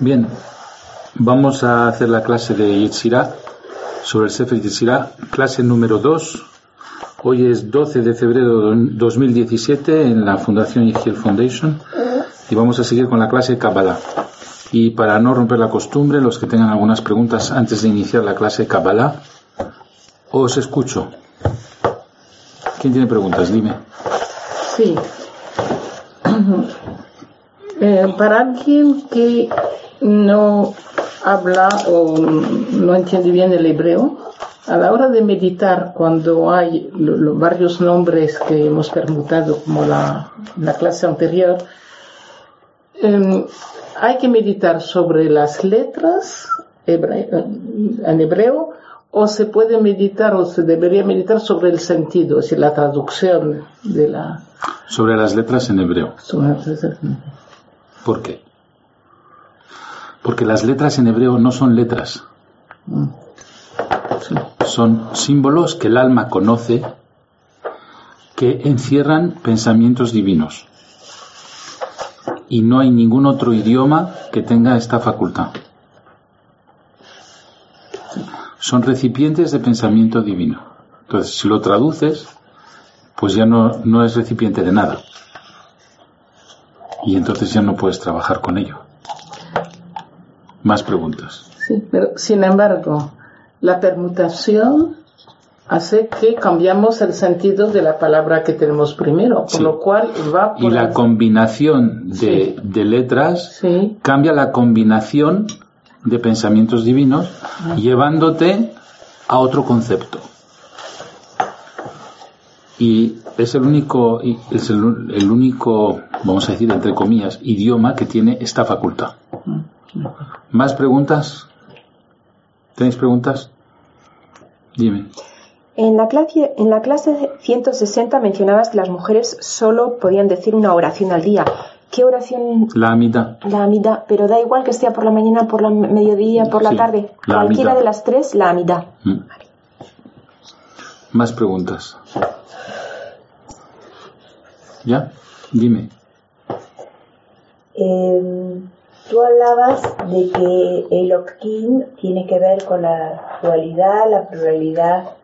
Bien, vamos a hacer la clase de Yitzhira sobre el Sefer Yitzhira, clase número 2. Hoy es 12 de febrero de 2017 en la Fundación Yigiel Foundation y vamos a seguir con la clase Kabbalah. Y para no romper la costumbre, los que tengan algunas preguntas antes de iniciar la clase Kabbalah, os escucho. ¿Quién tiene preguntas? Dime. Sí. Eh, para alguien que no habla o no entiende bien el hebreo, a la hora de meditar, cuando hay los varios nombres que hemos permutado, como la, la clase anterior, em, hay que meditar sobre las letras en hebreo o se puede meditar o se debería meditar sobre el sentido, es decir, la traducción de la... Sobre las letras en hebreo. ¿Por qué? Porque las letras en hebreo no son letras. Mm. Son símbolos que el alma conoce que encierran pensamientos divinos. Y no hay ningún otro idioma que tenga esta facultad. Son recipientes de pensamiento divino. Entonces, si lo traduces, pues ya no, no es recipiente de nada. Y entonces ya no puedes trabajar con ello. Más preguntas. Sí, pero sin embargo, la permutación hace que cambiamos el sentido de la palabra que tenemos primero, por lo cual va por Y la combinación de, letras cambia la combinación de pensamientos divinos, llevándote a otro concepto. Y es el único, es el único, vamos a decir, entre comillas, idioma que tiene esta facultad. ¿Más preguntas? ¿Tenéis preguntas? Dime. En la, clase, en la clase 160 mencionabas que las mujeres solo podían decir una oración al día. ¿Qué oración? La amida. La amida, pero da igual que sea por la mañana, por la mediodía, por la tarde. Cualquiera de las tres, la amida. Mm. Más preguntas. ¿Ya? Dime. Eh, Tú hablabas de que el Okkin tiene que ver con la dualidad, la pluralidad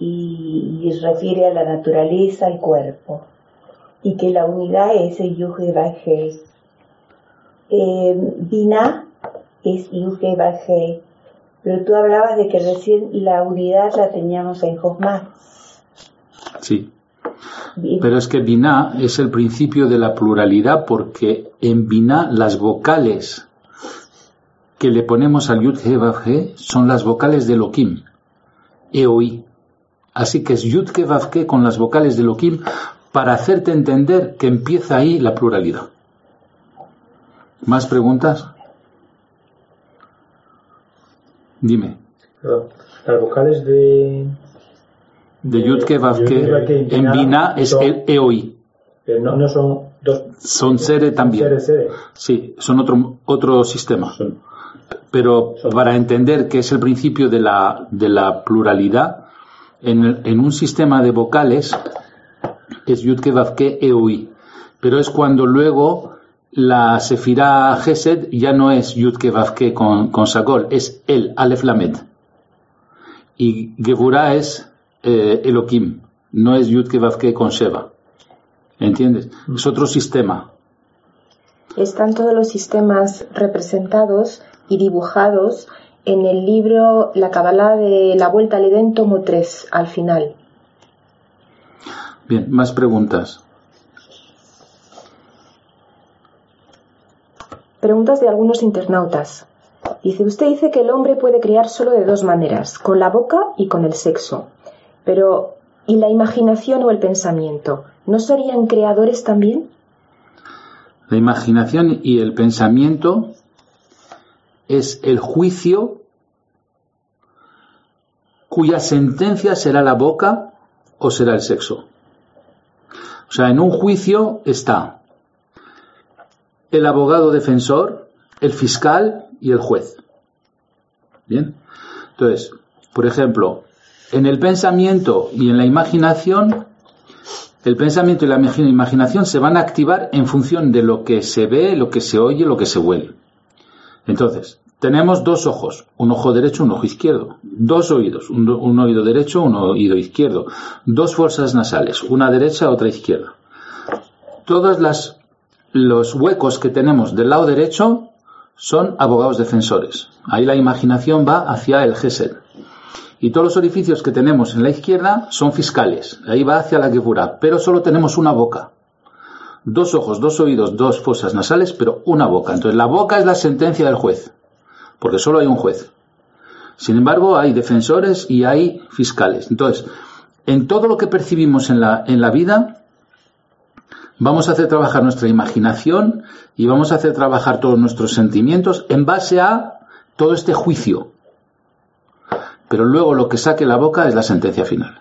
y, refiere a la naturaleza, al cuerpo, y que la unidad es el Yuge Bajé. Eh, Binah es Yuge Bajé, pero tú hablabas de que recién la unidad la teníamos en Josma. Sí. Pero es que Binah es el principio de la pluralidad porque en Binah las vocales que le ponemos al Yud He son las vocales de Lokim, Eoi. Así que es Yud He con las vocales de Lokim para hacerte entender que empieza ahí la pluralidad. ¿Más preguntas? Dime. Las vocales de de Yudke Vavke en Bina es el EOI. no, no son dos. Son Sere también. Sí, son otro, otro sistema. Pero para entender que es el principio de la, de la pluralidad, en, en un sistema de vocales es Yudke Vavke EOI. Pero es cuando luego la Sefirah Gesed ya no es Yudke Vavke con, con Sagol, es el Aleph Lamed. Y Gevurah es eh, Elohim, no es Yudke Vavke con Sheva. ¿Entiendes? Es otro sistema. Están todos los sistemas representados y dibujados en el libro La Kabbalah de la Vuelta al Edén, tomo 3, al final. Bien, más preguntas. Preguntas de algunos internautas. Dice, usted dice que el hombre puede crear solo de dos maneras, con la boca y con el sexo. Pero, ¿y la imaginación o el pensamiento? ¿No serían creadores también? La imaginación y el pensamiento es el juicio cuya sentencia será la boca o será el sexo. O sea, en un juicio está el abogado defensor, el fiscal y el juez. Bien. Entonces, por ejemplo, en el pensamiento y en la imaginación, el pensamiento y la imaginación se van a activar en función de lo que se ve, lo que se oye, lo que se huele. Entonces, tenemos dos ojos, un ojo derecho, un ojo izquierdo, dos oídos, un, oído derecho, un oído izquierdo, dos fuerzas nasales, una derecha, otra izquierda. Todos los huecos que tenemos del lado derecho son abogados defensores. Ahí la imaginación va hacia el Gesed. Y todos los orificios que tenemos en la izquierda son fiscales. Ahí va hacia la Gebura. Pero solo tenemos una boca. Dos ojos, dos oídos, dos fosas nasales, pero una boca. Entonces la boca es la sentencia del juez porque solo hay un juez. Sin embargo, hay defensores y hay fiscales. Entonces, en todo lo que percibimos en la, en la vida, vamos a hacer trabajar nuestra imaginación y vamos a hacer trabajar todos nuestros sentimientos en base a todo este juicio. Pero luego lo que saque la boca es la sentencia final.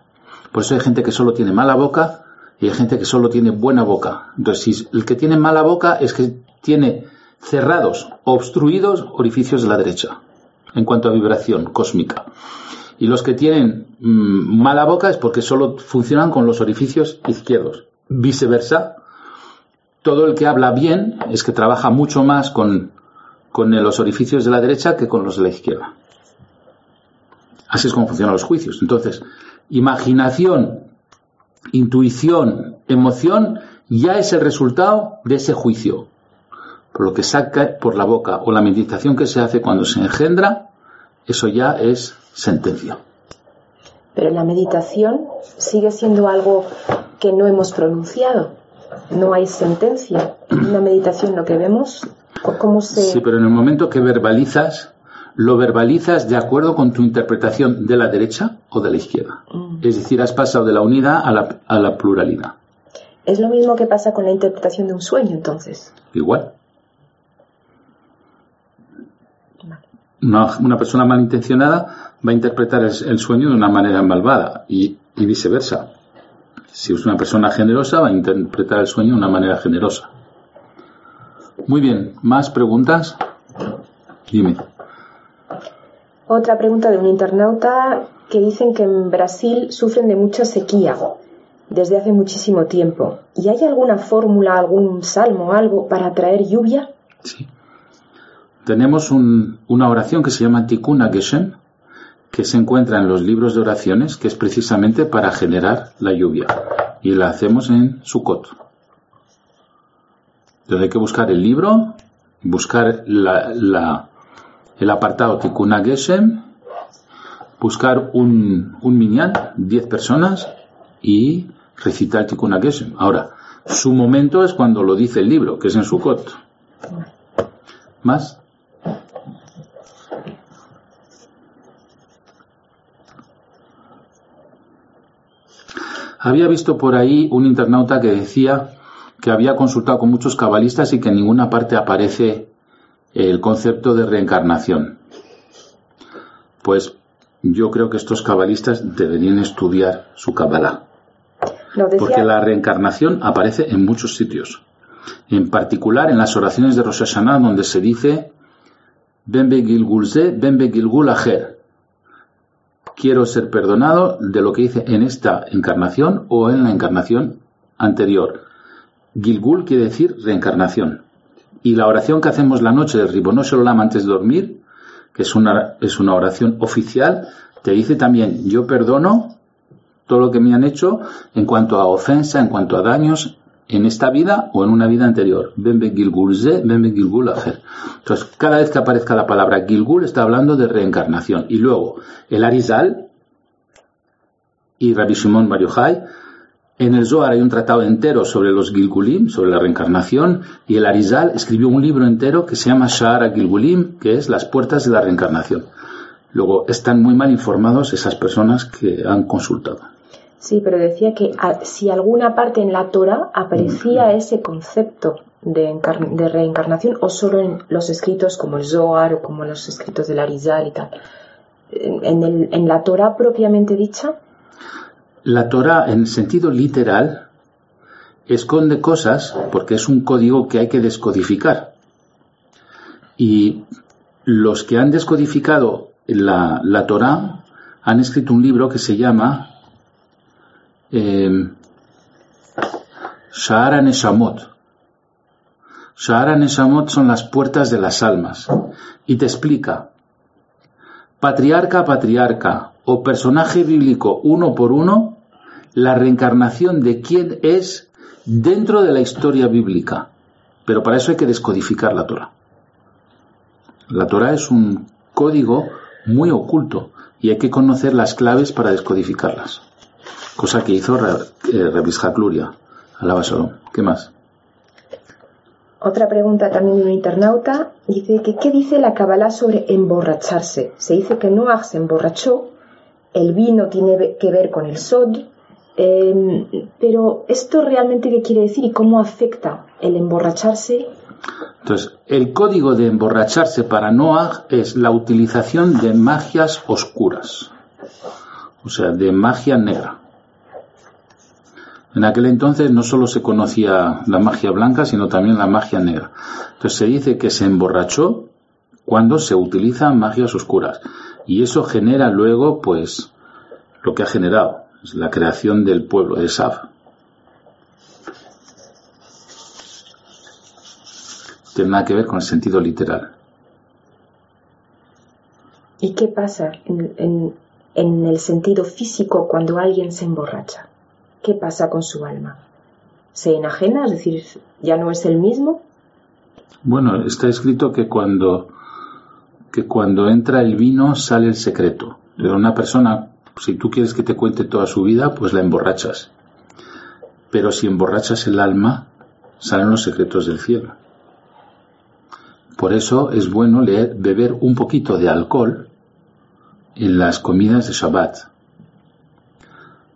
Por eso hay gente que solo tiene mala boca y hay gente que solo tiene buena boca. Entonces, si el que tiene mala boca es que tiene cerrados, obstruidos orificios de la derecha, en cuanto a vibración cósmica. Y los que tienen mm, mala boca es porque solo funcionan con los orificios izquierdos. Viceversa, todo el que habla bien es que trabaja mucho más con, con los orificios de la derecha que con los de la izquierda. Así es como funcionan los juicios. Entonces, imaginación, intuición, emoción ya es el resultado de ese juicio por lo que saca por la boca o la meditación que se hace cuando se engendra, eso ya es sentencia. Pero la meditación sigue siendo algo que no hemos pronunciado. No hay sentencia. En una meditación lo que vemos, ¿cómo se...? Sí, pero en el momento que verbalizas, lo verbalizas de acuerdo con tu interpretación de la derecha o de la izquierda. Mm. Es decir, has pasado de la unidad a la, a la pluralidad. Es lo mismo que pasa con la interpretación de un sueño, entonces. Igual. Una, persona malintencionada va a interpretar el, sueño de una manera malvada y, viceversa. Si es una persona generosa, va a interpretar el sueño de una manera generosa. Muy bien, ¿más preguntas? Dime. Otra pregunta de un internauta que dicen que en Brasil sufren de mucha sequía desde hace muchísimo tiempo. ¿Y hay alguna fórmula, algún salmo, algo para traer lluvia? Sí tenemos una oración que se llama Tikkun Geshem, que se encuentra en los libros de oraciones, que es precisamente para generar la lluvia. Y la hacemos en Sukkot. Entonces hay que buscar el libro, buscar el apartado Tikkun Geshem, buscar un, un minyan, 10 personas, y recitar Tikkun Geshem. Ahora, su momento es cuando lo dice el libro, que es en Sukkot. ¿Más? Había visto por ahí un internauta que decía que había consultado con muchos cabalistas y que en ninguna parte aparece el concepto de reencarnación. Pues yo creo que estos cabalistas deberían estudiar su cabalá. Porque la reencarnación aparece en muchos sitios. En particular en las oraciones de Rosh Hashanah donde se dice Benbe Gilgulze, Benbe Gilgul Ajer quiero ser perdonado de lo que hice en esta encarnación o en la encarnación anterior. Gilgul quiere decir reencarnación. Y la oración que hacemos la noche del Ribono Shalom antes de dormir, que es una, es una oración oficial, te dice también, yo perdono todo lo que me han hecho en cuanto a ofensa, en cuanto a daños, en esta vida o en una vida anterior. Entonces, cada vez que aparezca la palabra Gilgul está hablando de reencarnación. Y luego, el Arizal y Rabbi Shimon Bar en el Zohar hay un tratado entero sobre los Gilgulim, sobre la reencarnación, y el Arizal escribió un libro entero que se llama Shahara Gilgulim, que es las puertas de la reencarnación. Luego, están muy mal informados esas personas que han consultado. Sí, pero decía que si alguna parte en la Torah aparecía ese concepto de, reencarnación o solo en los escritos como el Zohar o como los escritos del Arizal y tal. En, en la Torah propiamente dicha. La Torah en sentido literal esconde cosas porque es un código que hay que descodificar. Y los que han descodificado la, la Torah han escrito un libro que se llama eh, Shahara Neshamot. Shahara Neshamot son las puertas de las almas. Y te explica, patriarca patriarca o personaje bíblico uno por uno, la reencarnación de quién es dentro de la historia bíblica. Pero para eso hay que descodificar la Torah. La Torah es un código muy oculto y hay que conocer las claves para descodificarlas. Cosa que hizo Rebis Hakluria. Alaba. ¿Qué más? Otra pregunta también de un internauta dice que ¿qué dice la Kabbalah sobre emborracharse? Se dice que Noah se emborrachó, el vino tiene que ver con el sod, em, pero ¿esto realmente qué quiere decir y cómo afecta el emborracharse? Entonces, el código de emborracharse para Noah es la utilización de magias oscuras, o sea, de magia negra. En aquel entonces no solo se conocía la magia blanca, sino también la magia negra. Entonces se dice que se emborrachó cuando se utilizan magias oscuras. Y eso genera luego, pues, lo que ha generado, la creación del pueblo de Saf. Tiene nada que ver con el sentido literal. ¿Y qué pasa en el sentido físico cuando alguien se emborracha? ¿qué pasa con su alma? ¿Se enajena? Es decir, ¿ya no es el mismo? Bueno, está escrito que cuando, que cuando entra el vino sale el secreto. Pero una persona, si tú quieres que te cuente toda su vida, pues la emborrachas. Pero si emborrachas el alma, salen los secretos del cielo. Por eso es bueno leer, beber un poquito de alcohol en las comidas de Shabbat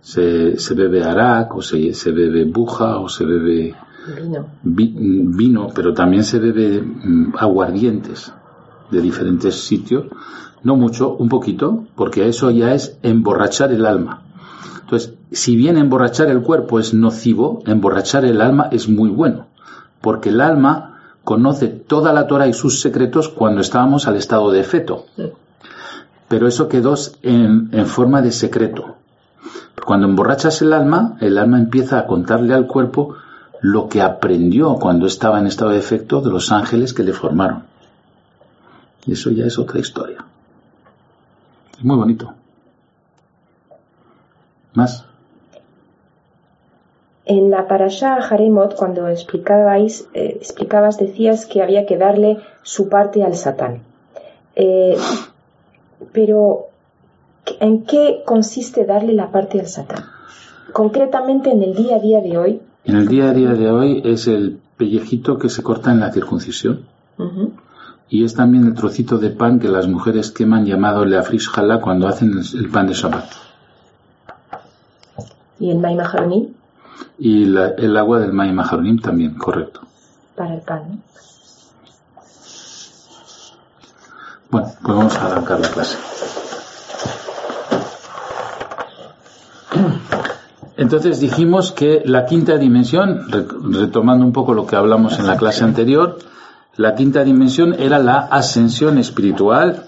se, se bebe arak, o se, se, bebe buja, o se bebe vino. pero también se bebe mm, aguardientes de diferentes sitios. No mucho, un poquito, porque eso ya es emborrachar el alma. Entonces, si bien emborrachar el cuerpo es nocivo, emborrachar el alma es muy bueno, porque el alma conoce toda la Torah y sus secretos cuando estábamos al estado de feto. Pero eso quedó en, en forma de secreto. Cuando emborrachas el alma, el alma empieza a contarle al cuerpo lo que aprendió cuando estaba en estado de efecto de los ángeles que le formaron. Y eso ya es otra historia. Es muy bonito. ¿Más? En la parasha Haremot, cuando explicabais, eh, explicabas, decías que había que darle su parte al Satán. Eh, pero ¿En qué consiste darle la parte al Satán? Concretamente en el día a día de hoy. En el día a día de hoy es el pellejito que se corta en la circuncisión. Y es también el trocito de pan que las mujeres queman llamado leafrish hala cuando hacen el, pan de Shabbat. ¿Y el maíz Y el agua del maíz también, correcto. Para el pan, Bueno, pues vamos a arrancar la clase. Entonces dijimos que la quinta dimensión, retomando un poco lo que hablamos en la clase anterior, la quinta dimensión era la ascensión espiritual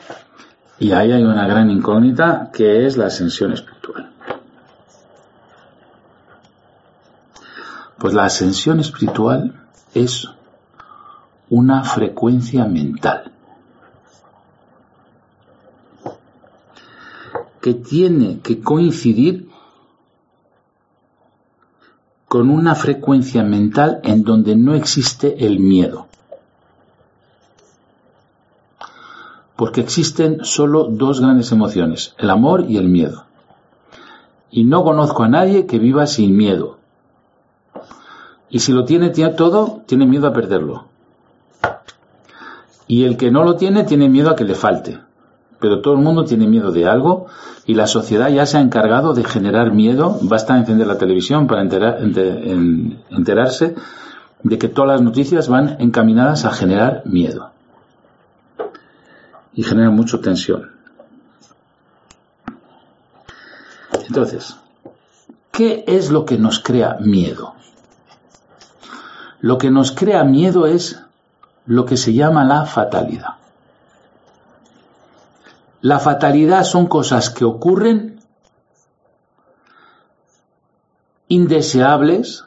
y ahí hay una gran incógnita que es la ascensión espiritual. Pues la ascensión espiritual es una frecuencia mental que tiene que coincidir con una frecuencia mental en donde no existe el miedo. Porque existen solo dos grandes emociones, el amor y el miedo. Y no conozco a nadie que viva sin miedo. Y si lo tiene, todo, tiene miedo a perderlo. Y el que no lo tiene, tiene miedo a que le falte pero todo el mundo tiene miedo de algo y la sociedad ya se ha encargado de generar miedo. Basta encender la televisión para enterarse de que todas las noticias van encaminadas a generar miedo y generan mucha tensión. Entonces, ¿qué es lo que nos crea miedo? Lo que nos crea miedo es lo que se llama la fatalidad. La fatalidad son cosas que ocurren indeseables,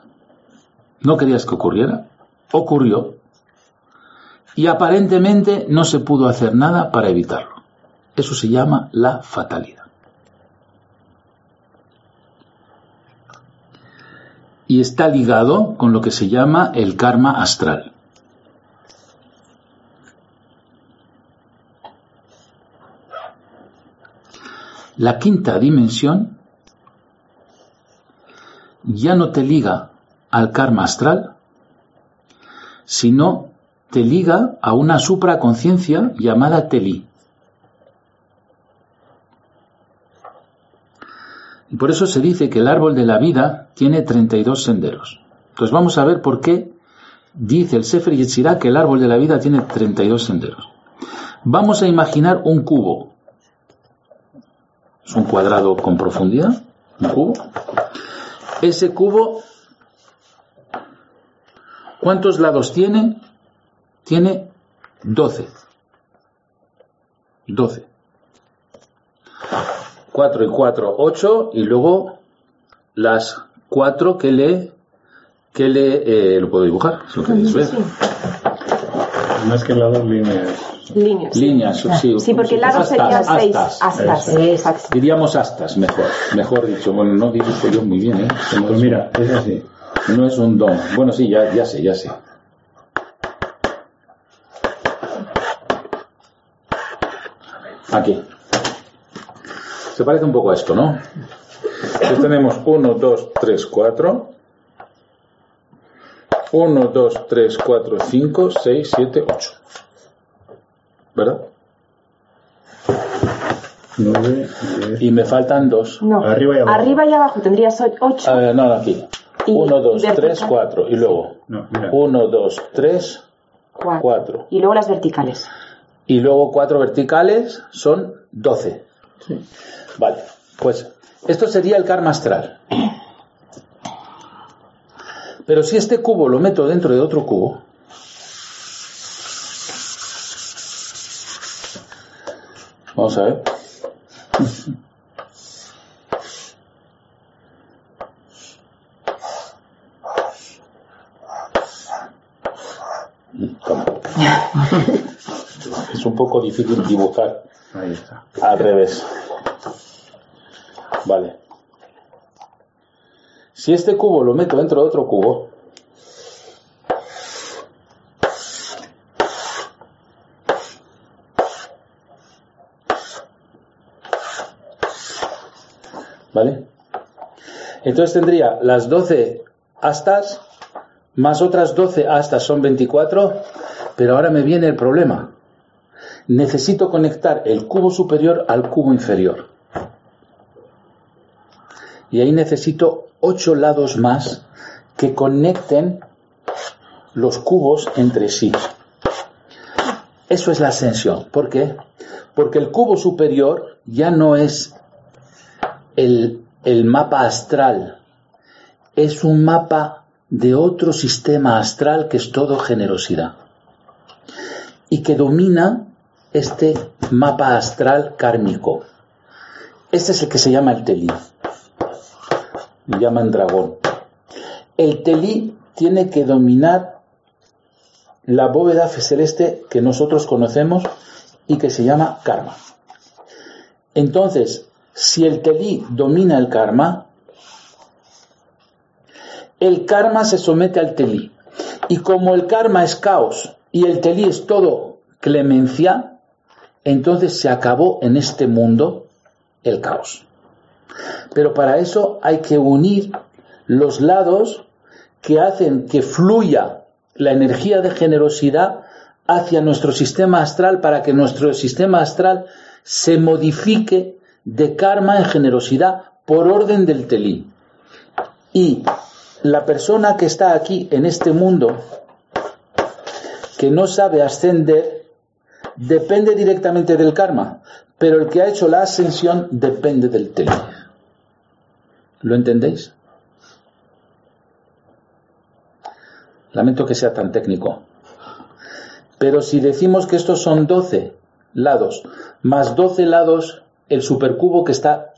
no querías que ocurriera, ocurrió y aparentemente no se pudo hacer nada para evitarlo. Eso se llama la fatalidad. Y está ligado con lo que se llama el karma astral. La quinta dimensión ya no te liga al karma astral, sino te liga a una supraconciencia llamada Teli. Y por eso se dice que el árbol de la vida tiene 32 senderos. Entonces vamos a ver por qué dice el Sefer Yetzirah que el árbol de la vida tiene 32 senderos. Vamos a imaginar un cubo. Es un cuadrado con profundidad, un cubo. Ese cubo, ¿cuántos lados tiene? Tiene 12. 12. 4 y 4, 8, y luego las 4 que le, que le, eh, lo puedo dibujar, si lo queréis ver. Más que lados, líneas. Líneas. Líneas, sí. Sí, porque lado sería 6 astas. astas. Diríamos astas, mejor, mejor dicho. Bueno, no dibujo yo muy bien, ¿eh? Pues mira, es así. No es un don. Bueno, sí, ya, ya sé, ya sé. Aquí. Se parece un poco a esto, ¿no? Entonces tenemos 1, 2, 3, 4. 1, 2, 3, 4, 5, 6, 7, 8. ¿Verdad? 9, 10. Y me faltan dos. No, Arriba y abajo. Arriba y abajo tendrías 8. A ver, no, no, aquí. Y 1, 2, 3, vertical. 4. Y luego No, mira. 1, 2, 3, 4. Y luego las verticales. Y luego 4 verticales son 12. Vale, pues esto sería el karma astral. Pero si este cubo lo meto dentro de otro cubo, vamos a ver. Toma. Un poco difícil dibujar Ahí está. al revés. Vale. Si este cubo lo meto dentro de otro cubo, ¿vale? Entonces tendría las 12 astas más otras 12 astas son 24, pero ahora me viene el problema. Necesito conectar el cubo superior al cubo inferior. Y ahí necesito 8 lados más que conecten los cubos entre sí. Eso es la ascensión. ¿Por qué? Porque el cubo superior ya no es el, el mapa astral, es un mapa de otro sistema astral que es todo generosidad y que domina este mapa astral kármico. Este es el que se llama el Telí. Le llaman dragón. El Telí tiene que dominar la bóveda celeste que nosotros conocemos y que se llama karma. Entonces, si el Telí domina el karma, el karma se somete al Telí. Y como el karma es caos y el Telí es todo clemencia, entonces se acabó en este mundo el caos. Pero para eso hay que unir los lados que hacen que fluya la energía de generosidad hacia nuestro sistema astral para que nuestro sistema astral se modifique de karma en generosidad por orden del telí. Y la persona que está aquí en este mundo, que no sabe ascender, depende directamente del karma, pero el que ha hecho la ascensión depende del telí. ¿Lo entendéis? Lamento que sea tan técnico. Pero si decimos que estos son 12 lados, más 12 lados el supercubo que está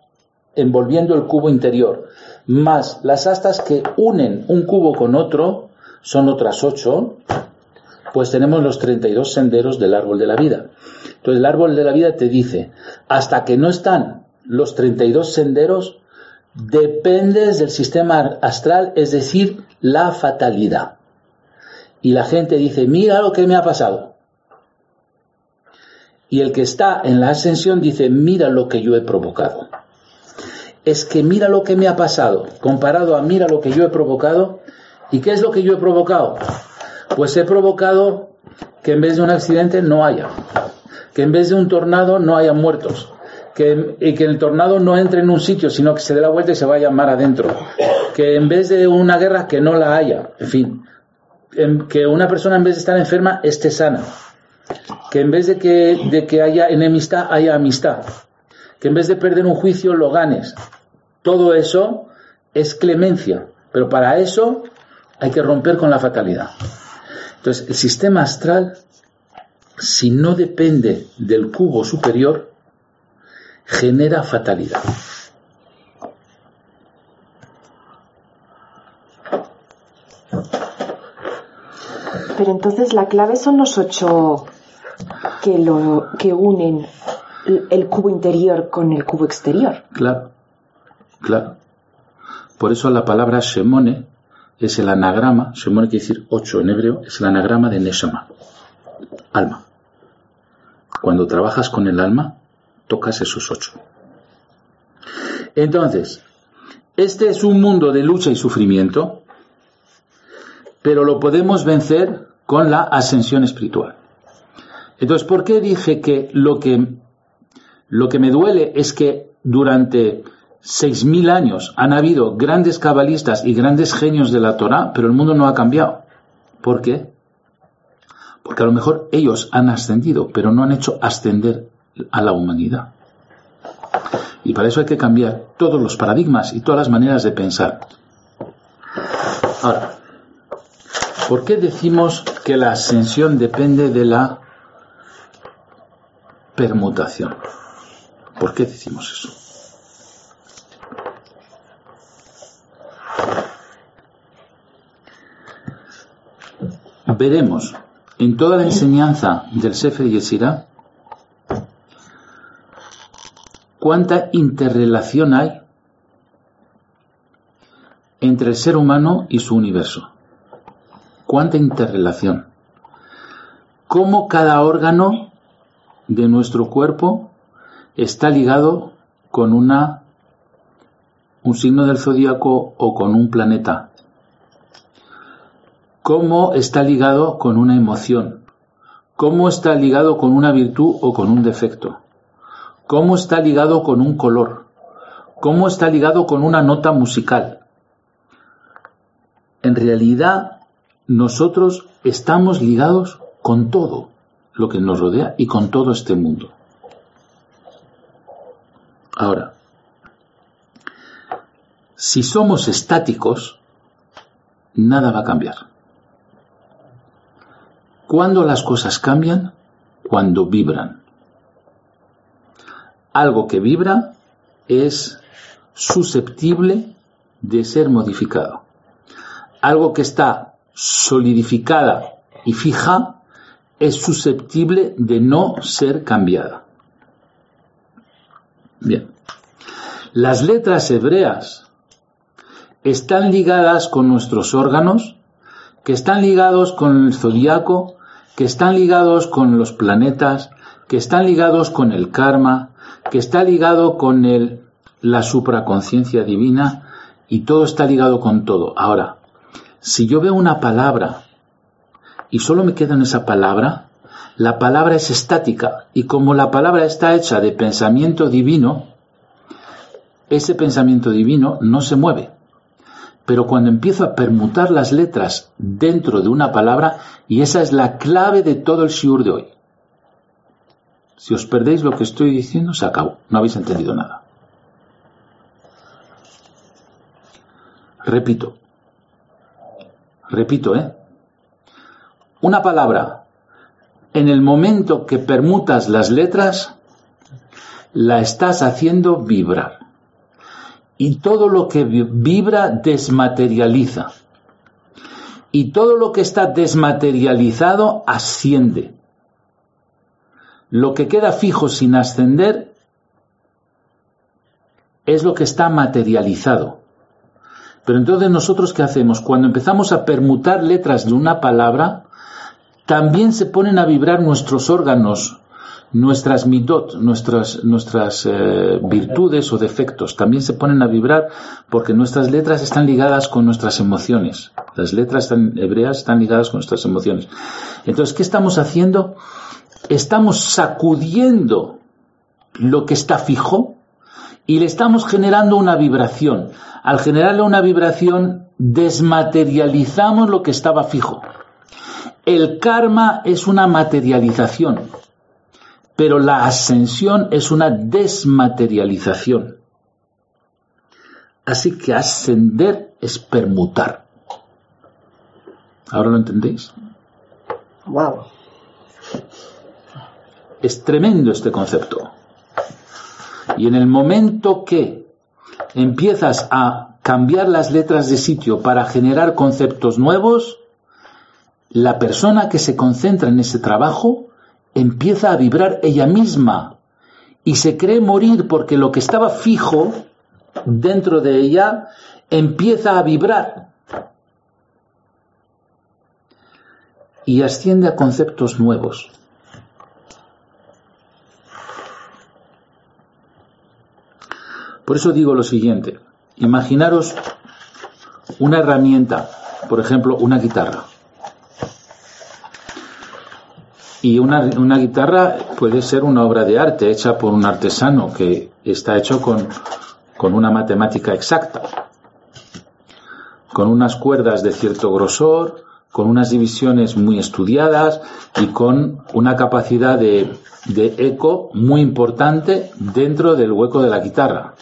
envolviendo el cubo interior, más las astas que unen un cubo con otro, son otras 8, pues tenemos los 32 senderos del árbol de la vida. Entonces el árbol de la vida te dice, hasta que no están los 32 senderos, dependes del sistema astral, es decir, la fatalidad. Y la gente dice, mira lo que me ha pasado. Y el que está en la ascensión dice, mira lo que yo he provocado. Es que mira lo que me ha pasado, comparado a mira lo que yo he provocado. ¿Y qué es lo que yo he provocado? Pues he provocado que en vez de un accidente no haya, que en vez de un tornado no haya muertos, que, y que el tornado no entre en un sitio, sino que se dé la vuelta y se vaya mar adentro, que en vez de una guerra que no la haya, en fin, que una persona en vez de estar enferma esté sana, que en vez de que, de que haya enemistad haya amistad, que en vez de perder un juicio lo ganes. Todo eso es clemencia, pero para eso hay que romper con la fatalidad. Entonces, el sistema astral, si no depende del cubo superior, genera fatalidad. Pero entonces la clave son los ocho que, lo, que unen el cubo interior con el cubo exterior. Claro, claro. Por eso la palabra Shemone es el anagrama, Shemone quiere decir ocho en hebreo, es el anagrama de Neshama, alma. Cuando trabajas con el alma, tocas esos ocho. Entonces, este es un mundo de lucha y sufrimiento, pero lo podemos vencer con la ascensión espiritual. Entonces, ¿por qué dije que lo que, lo que me duele es que durante seis mil años han habido grandes cabalistas y grandes genios de la Torah, pero el mundo no ha cambiado? ¿Por qué? Porque a lo mejor ellos han ascendido, pero no han hecho ascender a la humanidad. Y para eso hay que cambiar todos los paradigmas y todas las maneras de pensar. Ahora, ¿Por qué decimos que la ascensión depende de la permutación? ¿Por qué decimos eso? Veremos en toda la enseñanza del Sefer Yesira cuánta interrelación hay entre el ser humano y su universo cuánta interrelación. Cómo cada órgano de nuestro cuerpo está ligado con una un signo del zodíaco o con un planeta. Cómo está ligado con una emoción. Cómo está ligado con una virtud o con un defecto. Cómo está ligado con un color. Cómo está ligado con una nota musical. En realidad, nosotros estamos ligados con todo lo que nos rodea y con todo este mundo. Ahora, si somos estáticos, nada va a cambiar. ¿Cuándo las cosas cambian? Cuando vibran. Algo que vibra es susceptible de ser modificado. Algo que está solidificada y fija es susceptible de no ser cambiada. Bien. Las letras hebreas están ligadas con nuestros órganos, que están ligados con el zodiaco, que están ligados con los planetas, que están ligados con el karma, que está ligado con el, la supraconciencia divina y todo está ligado con todo. Ahora, si yo veo una palabra y solo me quedo en esa palabra, la palabra es estática y como la palabra está hecha de pensamiento divino, ese pensamiento divino no se mueve. Pero cuando empiezo a permutar las letras dentro de una palabra, y esa es la clave de todo el shiur de hoy. Si os perdéis lo que estoy diciendo, se acabó. No habéis entendido nada. Repito, Repito, ¿eh? Una palabra, en el momento que permutas las letras, la estás haciendo vibrar. Y todo lo que vibra desmaterializa. Y todo lo que está desmaterializado asciende. Lo que queda fijo sin ascender es lo que está materializado. Pero entonces nosotros qué hacemos? Cuando empezamos a permutar letras de una palabra, también se ponen a vibrar nuestros órganos, nuestras midot, nuestras, nuestras eh, virtudes o defectos, también se ponen a vibrar porque nuestras letras están ligadas con nuestras emociones. Las letras hebreas están ligadas con nuestras emociones. Entonces, ¿qué estamos haciendo? Estamos sacudiendo lo que está fijo y le estamos generando una vibración. Al generarle una vibración, desmaterializamos lo que estaba fijo. El karma es una materialización, pero la ascensión es una desmaterialización. Así que ascender es permutar. ¿Ahora lo entendéis? Wow. Es tremendo este concepto. Y en el momento que empiezas a cambiar las letras de sitio para generar conceptos nuevos, la persona que se concentra en ese trabajo empieza a vibrar ella misma y se cree morir porque lo que estaba fijo dentro de ella empieza a vibrar y asciende a conceptos nuevos. Por eso digo lo siguiente, imaginaros una herramienta, por ejemplo, una guitarra. Y una, guitarra puede ser una obra de arte hecha por un artesano que está hecho con, con una matemática exacta, con unas cuerdas de cierto grosor, con unas divisiones muy estudiadas y con una capacidad de, de eco muy importante dentro del hueco de la guitarra.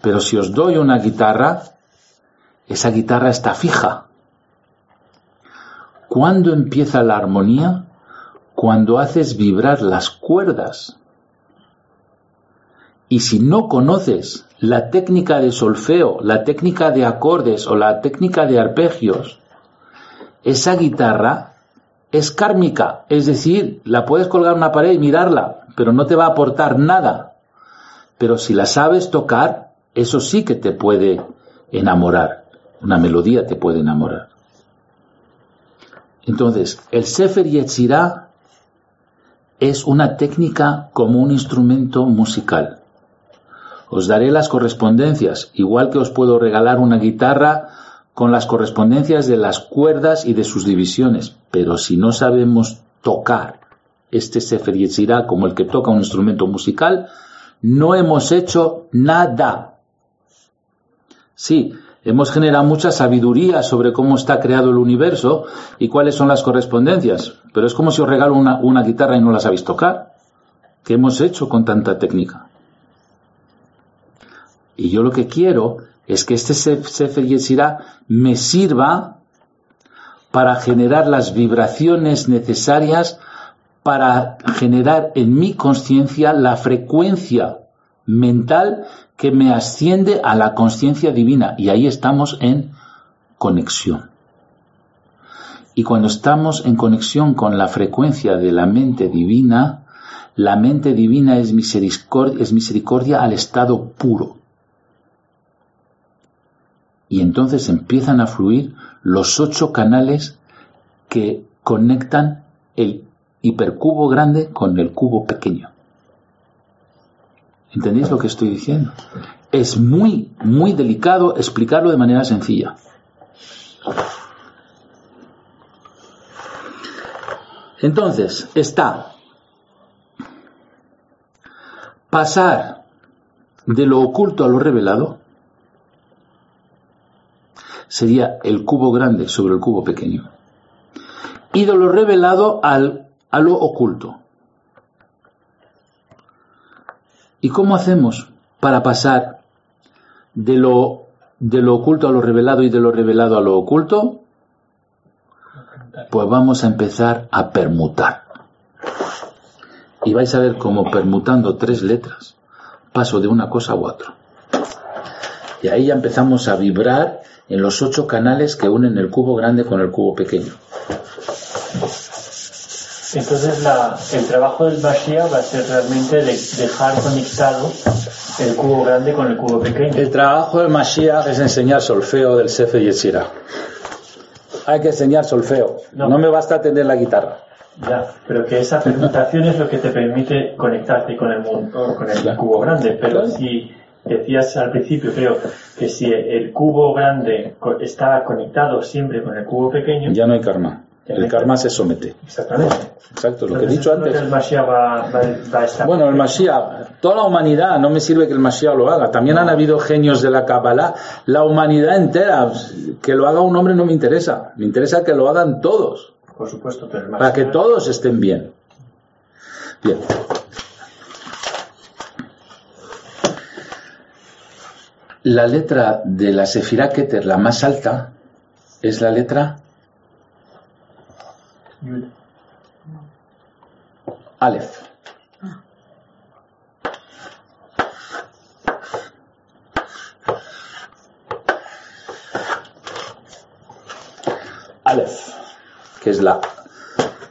Pero si os doy una guitarra, esa guitarra está fija. ¿Cuándo empieza la armonía? Cuando haces vibrar las cuerdas. Y si no conoces la técnica de solfeo, la técnica de acordes o la técnica de arpegios, esa guitarra es kármica, es decir, la puedes colgar en una pared y mirarla, pero no te va a aportar nada. Pero si la sabes tocar, eso sí que te puede enamorar. Una melodía te puede enamorar. Entonces, el Sefer Yetzirah es una técnica como un instrumento musical. Os daré las correspondencias, igual que os puedo regalar una guitarra con las correspondencias de las cuerdas y de sus divisiones. Pero si no sabemos tocar este Yetzirah como el que toca un instrumento musical, no hemos hecho nada. Sí, hemos generado mucha sabiduría sobre cómo está creado el universo y cuáles son las correspondencias, pero es como si os regalo una, guitarra y no la sabéis tocar. ¿Qué hemos hecho con tanta técnica? Y yo lo que quiero es que este Sefer Yetzirah me sirva para generar las vibraciones necesarias para generar en mi conciencia la frecuencia mental que me asciende a la conciencia divina y ahí estamos en conexión. Y cuando estamos en conexión con la frecuencia de la mente divina, la mente divina es misericordia, al estado puro. Y entonces empiezan a fluir los ocho canales que conectan el hipercubo grande con el cubo pequeño. ¿Entendéis lo que estoy diciendo? Es muy, muy delicado explicarlo de manera sencilla. Entonces, está pasar de lo oculto a lo revelado sería el cubo grande sobre el cubo pequeño. Y de lo revelado al, a lo oculto. ¿Y cómo hacemos para pasar de lo, de lo oculto a lo revelado y de lo revelado a lo oculto? Pues vamos a empezar a permutar. Y vais a ver cómo permutando tres letras paso de una cosa a otra. Y ahí ya empezamos a vibrar en los ocho canales que unen el cubo grande con el cubo pequeño. Entonces la, el trabajo del Mashiach va a ser realmente de dejar conectado el cubo grande con el cubo pequeño. El trabajo del Mashiach es enseñar solfeo del Sefer Yetzirah. Hay que enseñar solfeo. No. me basta tener la guitarra. Ya, pero que esa permutación es lo que te permite conectarte con el, mundo, con el cubo grande. Pero si decías al principio, creo, que si el cubo grande está conectado siempre con el cubo pequeño... Ya no hay karma. El karma se somete. Exactamente. Exacto, lo que he dicho antes. El Mashiach va, a estar bueno, el Mashiach, toda la humanidad, no me sirve que el Mashiach lo haga. También han habido genios de la Kabbalah. La humanidad entera, que lo haga un hombre no me interesa. Me interesa que lo hagan todos. Por supuesto, pero el Para que todos estén bien. Bien. La letra de la Sefirah Keter, la más alta, es la letra Aleph. Aleph, que es la,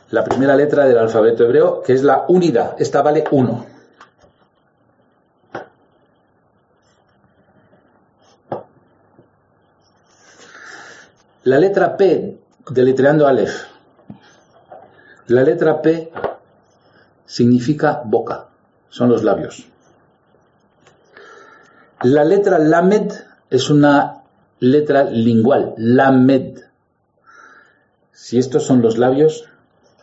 la primera letra del alfabeto hebreo, que es la unidad. Esta vale uno. La letra P, deletreando Aleph, la letra P significa boca, son los labios. La letra Lamed es una letra lingual, Lamed. Si estos son los labios,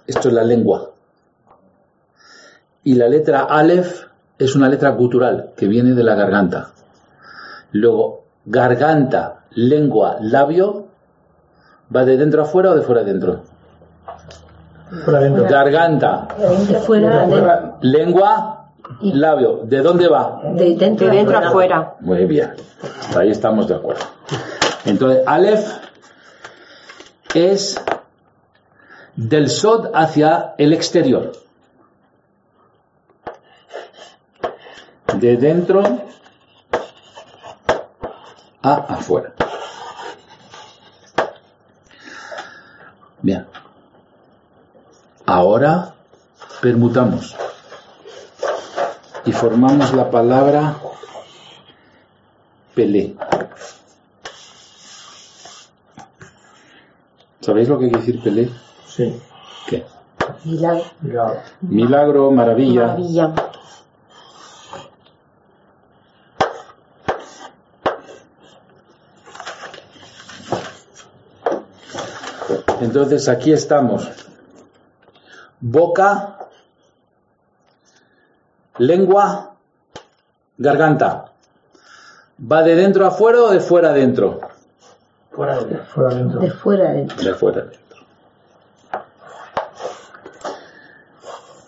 esto es la lengua. Y la letra Aleph es una letra gutural que viene de la garganta. Luego, garganta, lengua, labio, ¿va de dentro a fuera o de fuera a dentro? Garganta. Lengua. Labio. ¿De dónde va? De dentro, de dentro afuera. Muy bien. Ahí estamos de acuerdo. Entonces, Aleph es del Sod hacia el exterior. De dentro a afuera. Bien. Ahora permutamos y formamos la palabra Pelé. ¿Sabéis lo que quiere decir Pelé? Sí. ¿Qué? Milagro. Milagro. maravilla. Maravilla. Entonces aquí estamos boca, lengua, garganta. ¿Va de dentro a fuera o de fuera adentro? Fuera adentro. Fuera adentro. De fuera adentro. De fuera adentro.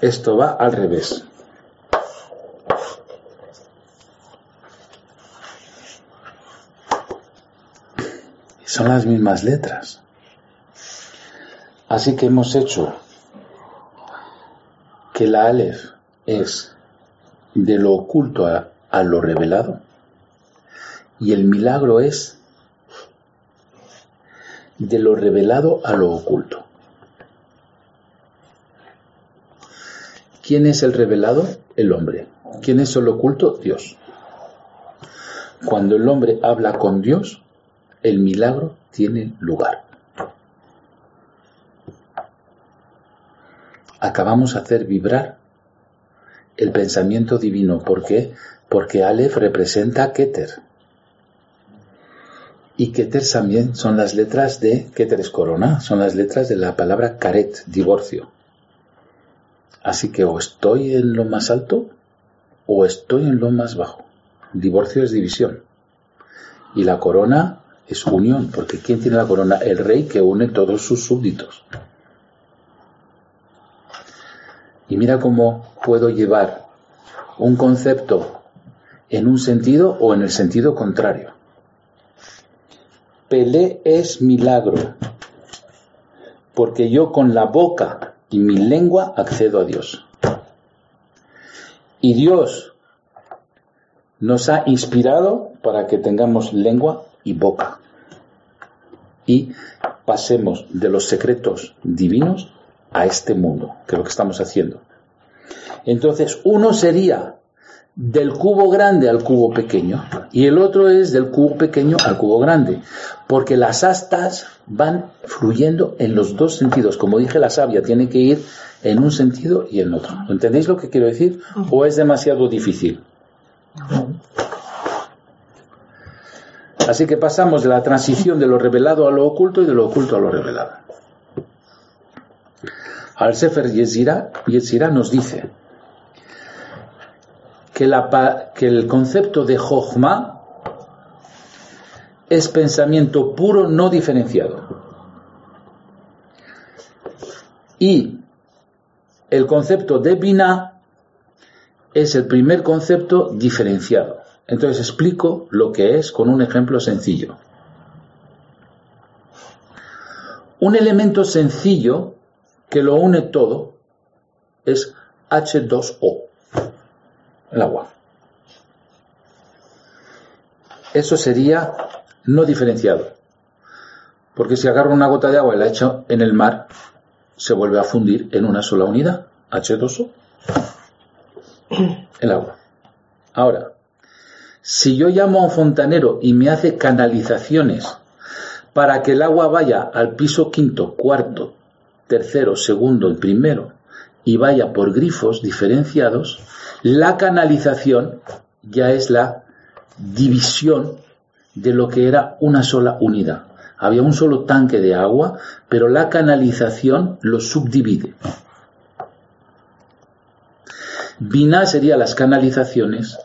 Esto va al revés. Son las mismas letras. Así que hemos hecho que la Aleph es de lo oculto a, lo revelado y el milagro es de lo revelado a lo oculto. ¿Quién es el revelado? El hombre. ¿Quién es el oculto? Dios. Cuando el hombre habla con Dios, el milagro tiene lugar. Acabamos de hacer vibrar el pensamiento divino. ¿Por qué? Porque Aleph representa Keter. Y Keter también son las letras de Keter es corona, son las letras de la palabra Karet, divorcio. Así que o estoy en lo más alto o estoy en lo más bajo. Divorcio es división. Y la corona es unión, porque ¿quién tiene la corona? El rey que une todos sus súbditos. Y mira cómo puedo llevar un concepto en un sentido o en el sentido contrario. Pelé es milagro, porque yo con la boca y mi lengua accedo a Dios. Y Dios nos ha inspirado para que tengamos lengua y boca. y pasemos de los secretos divinos a este mundo, que es lo que estamos haciendo. Entonces, uno sería del cubo grande al cubo pequeño y el otro es del cubo pequeño al cubo grande, porque las astas van fluyendo en los dos sentidos. Como dije, la savia tiene que ir en un sentido y en otro. ¿Entendéis lo que quiero decir? ¿O es demasiado difícil? Así que pasamos de la transición de lo revelado a lo oculto y de lo oculto a lo revelado. Al Sefer Yetzirah, nos dice que, el concepto de Jochma es pensamiento puro no diferenciado. Y el concepto de Binah es el primer concepto diferenciado. Entonces explico lo que es con un ejemplo sencillo. Un elemento sencillo que lo une todo es H2O, el agua. Eso sería no diferenciado. Porque si agarro una gota de agua y la echo en el mar, se vuelve a fundir en una sola unidad, H2O, el agua. Ahora, si yo llamo a un fontanero y me hace canalizaciones para que el agua vaya al piso quinto, cuarto, tercero, segundo y primero y vaya por grifos diferenciados, la canalización ya es la división de lo que era una sola unidad. Había un solo tanque de agua, pero la canalización lo subdivide. Binah sería las canalizaciones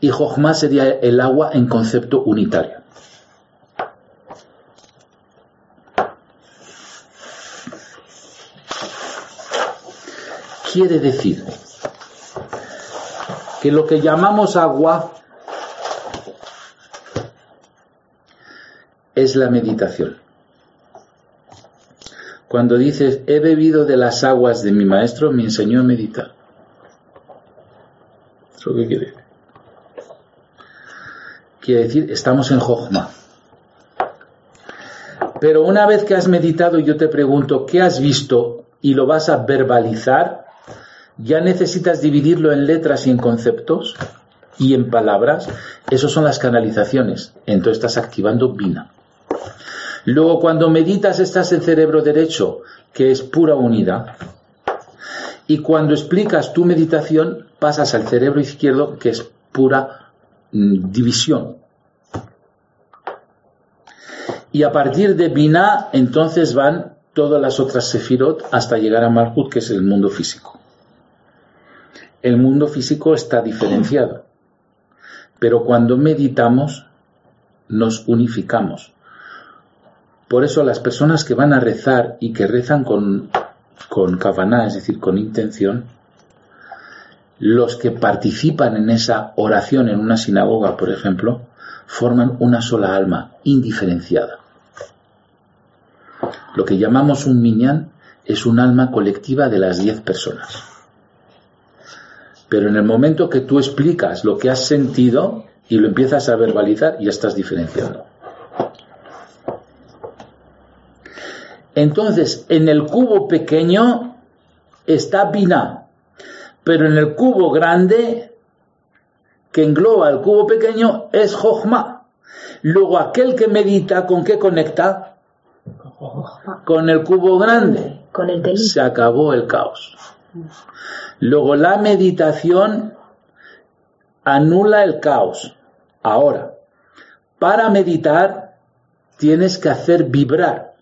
y Jochma sería el agua en concepto unitario. Quiere decir que lo que llamamos agua es la meditación. Cuando dices, he bebido de las aguas de mi maestro, me enseñó a meditar. ¿Eso qué quiere decir? Quiere decir, estamos en Jochma. Pero una vez que has meditado yo te pregunto, ¿qué has visto? Y lo vas a verbalizar, ya necesitas dividirlo en letras y en conceptos y en palabras. Esas son las canalizaciones. Entonces estás activando Vina. Luego cuando meditas estás en cerebro derecho, que es pura unidad. Y cuando explicas tu meditación pasas al cerebro izquierdo, que es pura Mm, división. Y a partir de Binah, entonces van todas las otras Sefirot hasta llegar a Malhut, que es el mundo físico. El mundo físico está diferenciado, pero cuando meditamos nos unificamos. Por eso las personas que van a rezar y que rezan con, con kavaná, es decir, con intención, los que participan en esa oración en una sinagoga, por ejemplo, forman una sola alma, indiferenciada. Lo que llamamos un minyan es un alma colectiva de las diez personas. Pero en el momento que tú explicas lo que has sentido y lo empiezas a verbalizar, ya estás diferenciando. Entonces, en el cubo pequeño está Binah, pero en el cubo grande que engloba el cubo pequeño es Jochma. Luego aquel que medita, ¿con qué conecta? Con el cubo grande. Con el Se acabó el caos. Luego la meditación anula el caos. Ahora, para meditar tienes que hacer vibrar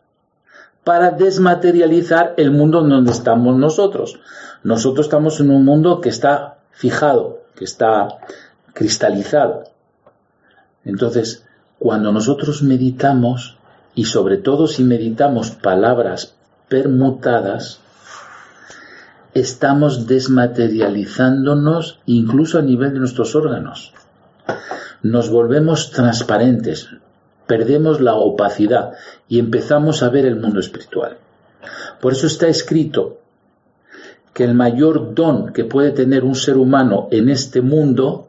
para desmaterializar el mundo en donde estamos nosotros. Nosotros estamos en un mundo que está fijado, que está cristalizado. Entonces, cuando nosotros meditamos, y sobre todo si meditamos palabras permutadas, estamos desmaterializándonos incluso a nivel de nuestros órganos. Nos volvemos transparentes, perdemos la opacidad y empezamos a ver el mundo espiritual. Por eso está escrito que el mayor don que puede tener un ser humano en este mundo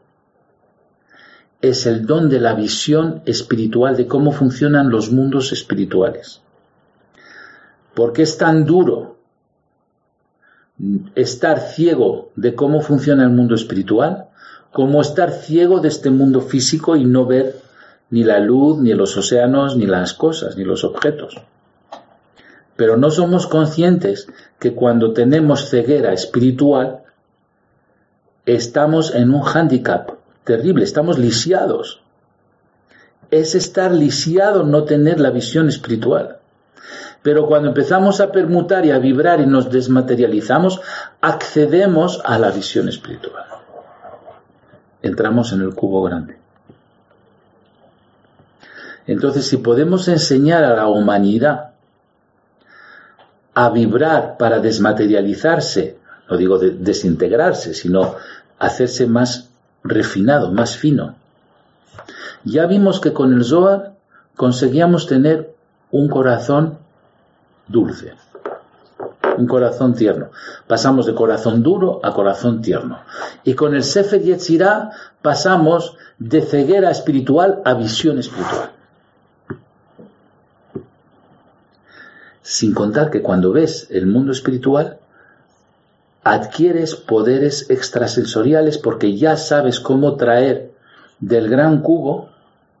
es el don de la visión espiritual de cómo funcionan los mundos espirituales. Porque es tan duro estar ciego de cómo funciona el mundo espiritual como estar ciego de este mundo físico y no ver ni la luz, ni los océanos, ni las cosas, ni los objetos. Pero no somos conscientes que cuando tenemos ceguera espiritual, estamos en un hándicap terrible, estamos lisiados. Es estar lisiado no tener la visión espiritual. Pero cuando empezamos a permutar y a vibrar y nos desmaterializamos, accedemos a la visión espiritual. Entramos en el cubo grande. Entonces, si podemos enseñar a la humanidad a vibrar para desmaterializarse, no digo desintegrarse, sino hacerse más refinado, más fino. Ya vimos que con el Zohar conseguíamos tener un corazón dulce, un corazón tierno. Pasamos de corazón duro a corazón tierno. Y con el Sefer Yetzirah pasamos de ceguera espiritual a visión espiritual. Sin contar que cuando ves el mundo espiritual, adquieres poderes extrasensoriales porque ya sabes cómo traer del gran cubo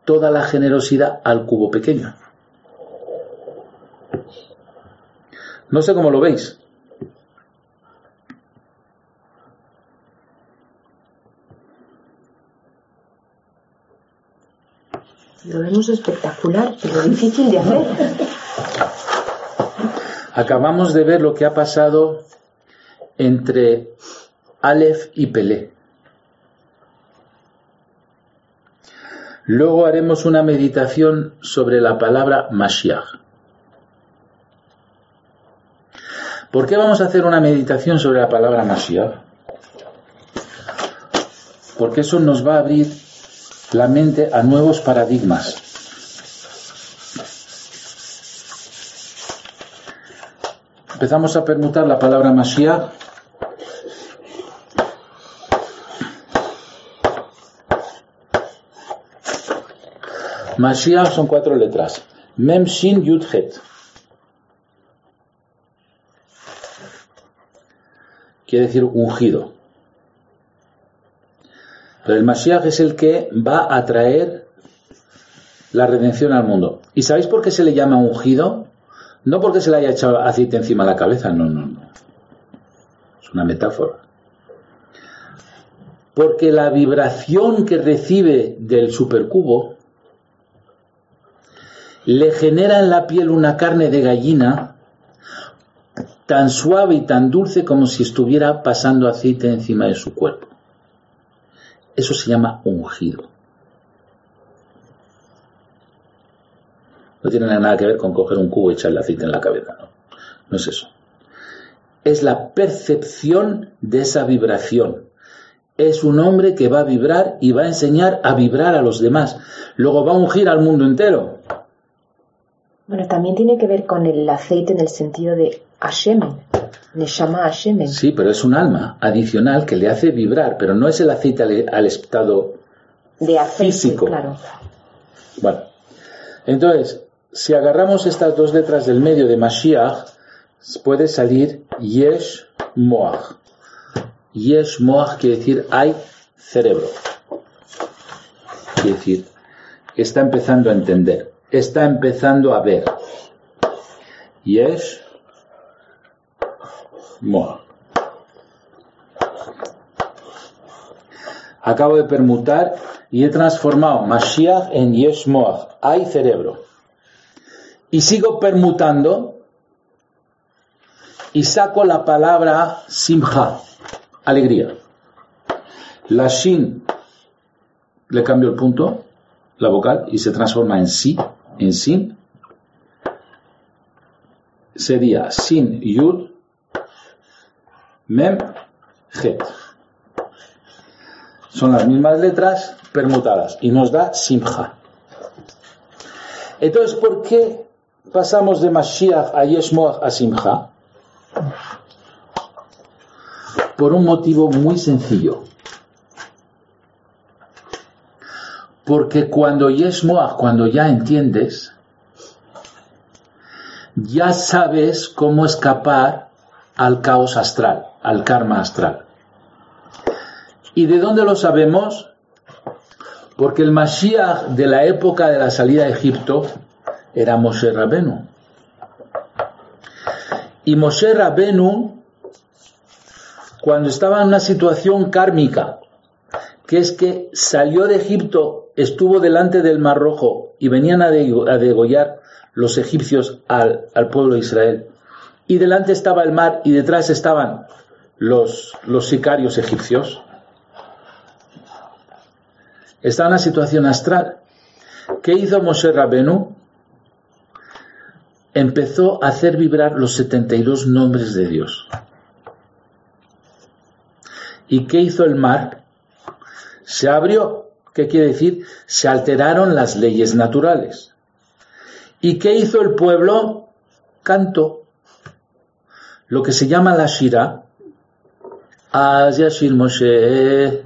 toda la generosidad al cubo pequeño. No sé cómo lo veis. Lo vemos espectacular, pero difícil de hacer. Acabamos de ver lo que ha pasado entre Aleph y Pelé. Luego haremos una meditación sobre la palabra Mashiach. ¿Por qué vamos a hacer una meditación sobre la palabra Mashiach? Porque eso nos va a abrir la mente a nuevos paradigmas. Empezamos a permutar la palabra Mashiach. Mashiach son cuatro letras. Mem, Shin, Yud, Het. Quiere decir ungido. Pero el Mashiach es el que va a traer la redención al mundo. ¿Y sabéis por qué se le llama ungido? No porque se le haya echado aceite encima de la cabeza, no, no, no. Es una metáfora. Porque la vibración que recibe del supercubo le genera en la piel una carne de gallina tan suave y tan dulce como si estuviera pasando aceite encima de su cuerpo. Eso se llama ungido. No tiene nada que ver con coger un cubo y echarle aceite en la cabeza, no. No es eso. Es la percepción de esa vibración. Es un hombre que va a vibrar y va a enseñar a vibrar a los demás. Luego va a ungir al mundo entero. Bueno, también tiene que ver con el aceite en el sentido de Hashemen, Neshama Hashemen. Sí, pero es un alma adicional que le hace vibrar, pero no es el aceite al, estado de aceite, físico. Claro. Bueno, entonces, si agarramos estas dos letras del medio de Mashiach, puede salir Yesh Moach. Yesh Moach quiere decir hay cerebro. Quiere decir, está empezando a entender, está empezando a ver. Yesh Moach. Acabo de permutar y he transformado Mashiach en Yesh. Hay cerebro y sigo permutando y saco la palabra simha, alegría. La shin le cambio el punto, la vocal, y se transforma en si, en sin. Sería sin yud, mem, het. Son las mismas letras permutadas y nos da simha. Entonces, ¿por qué pasamos de Mashiach a Yeshmoach a Simcha? Por un motivo muy sencillo. Porque cuando Yeshmoah, cuando ya entiendes, ya sabes cómo escapar al caos astral, al karma astral. ¿Y de dónde lo sabemos? Porque el Mashiach de la época de la salida de Egipto era Moshe Rabenu. Y Moshe Rabenu, cuando estaba en una situación kármica, que es que salió de Egipto, estuvo delante del Mar Rojo y venían a, degollar los egipcios al, pueblo de Israel. Y delante estaba el mar y detrás estaban los, los sicarios egipcios. Está en una situación astral. ¿Qué hizo Moshe Rabenu? Empezó a hacer vibrar los 72 nombres de Dios. ¿Y qué hizo el mar? Se abrió. ¿Qué quiere decir? Se alteraron las leyes naturales. ¿Y qué hizo el pueblo? Canto. Lo que se llama la Shira. Yashir Moshe,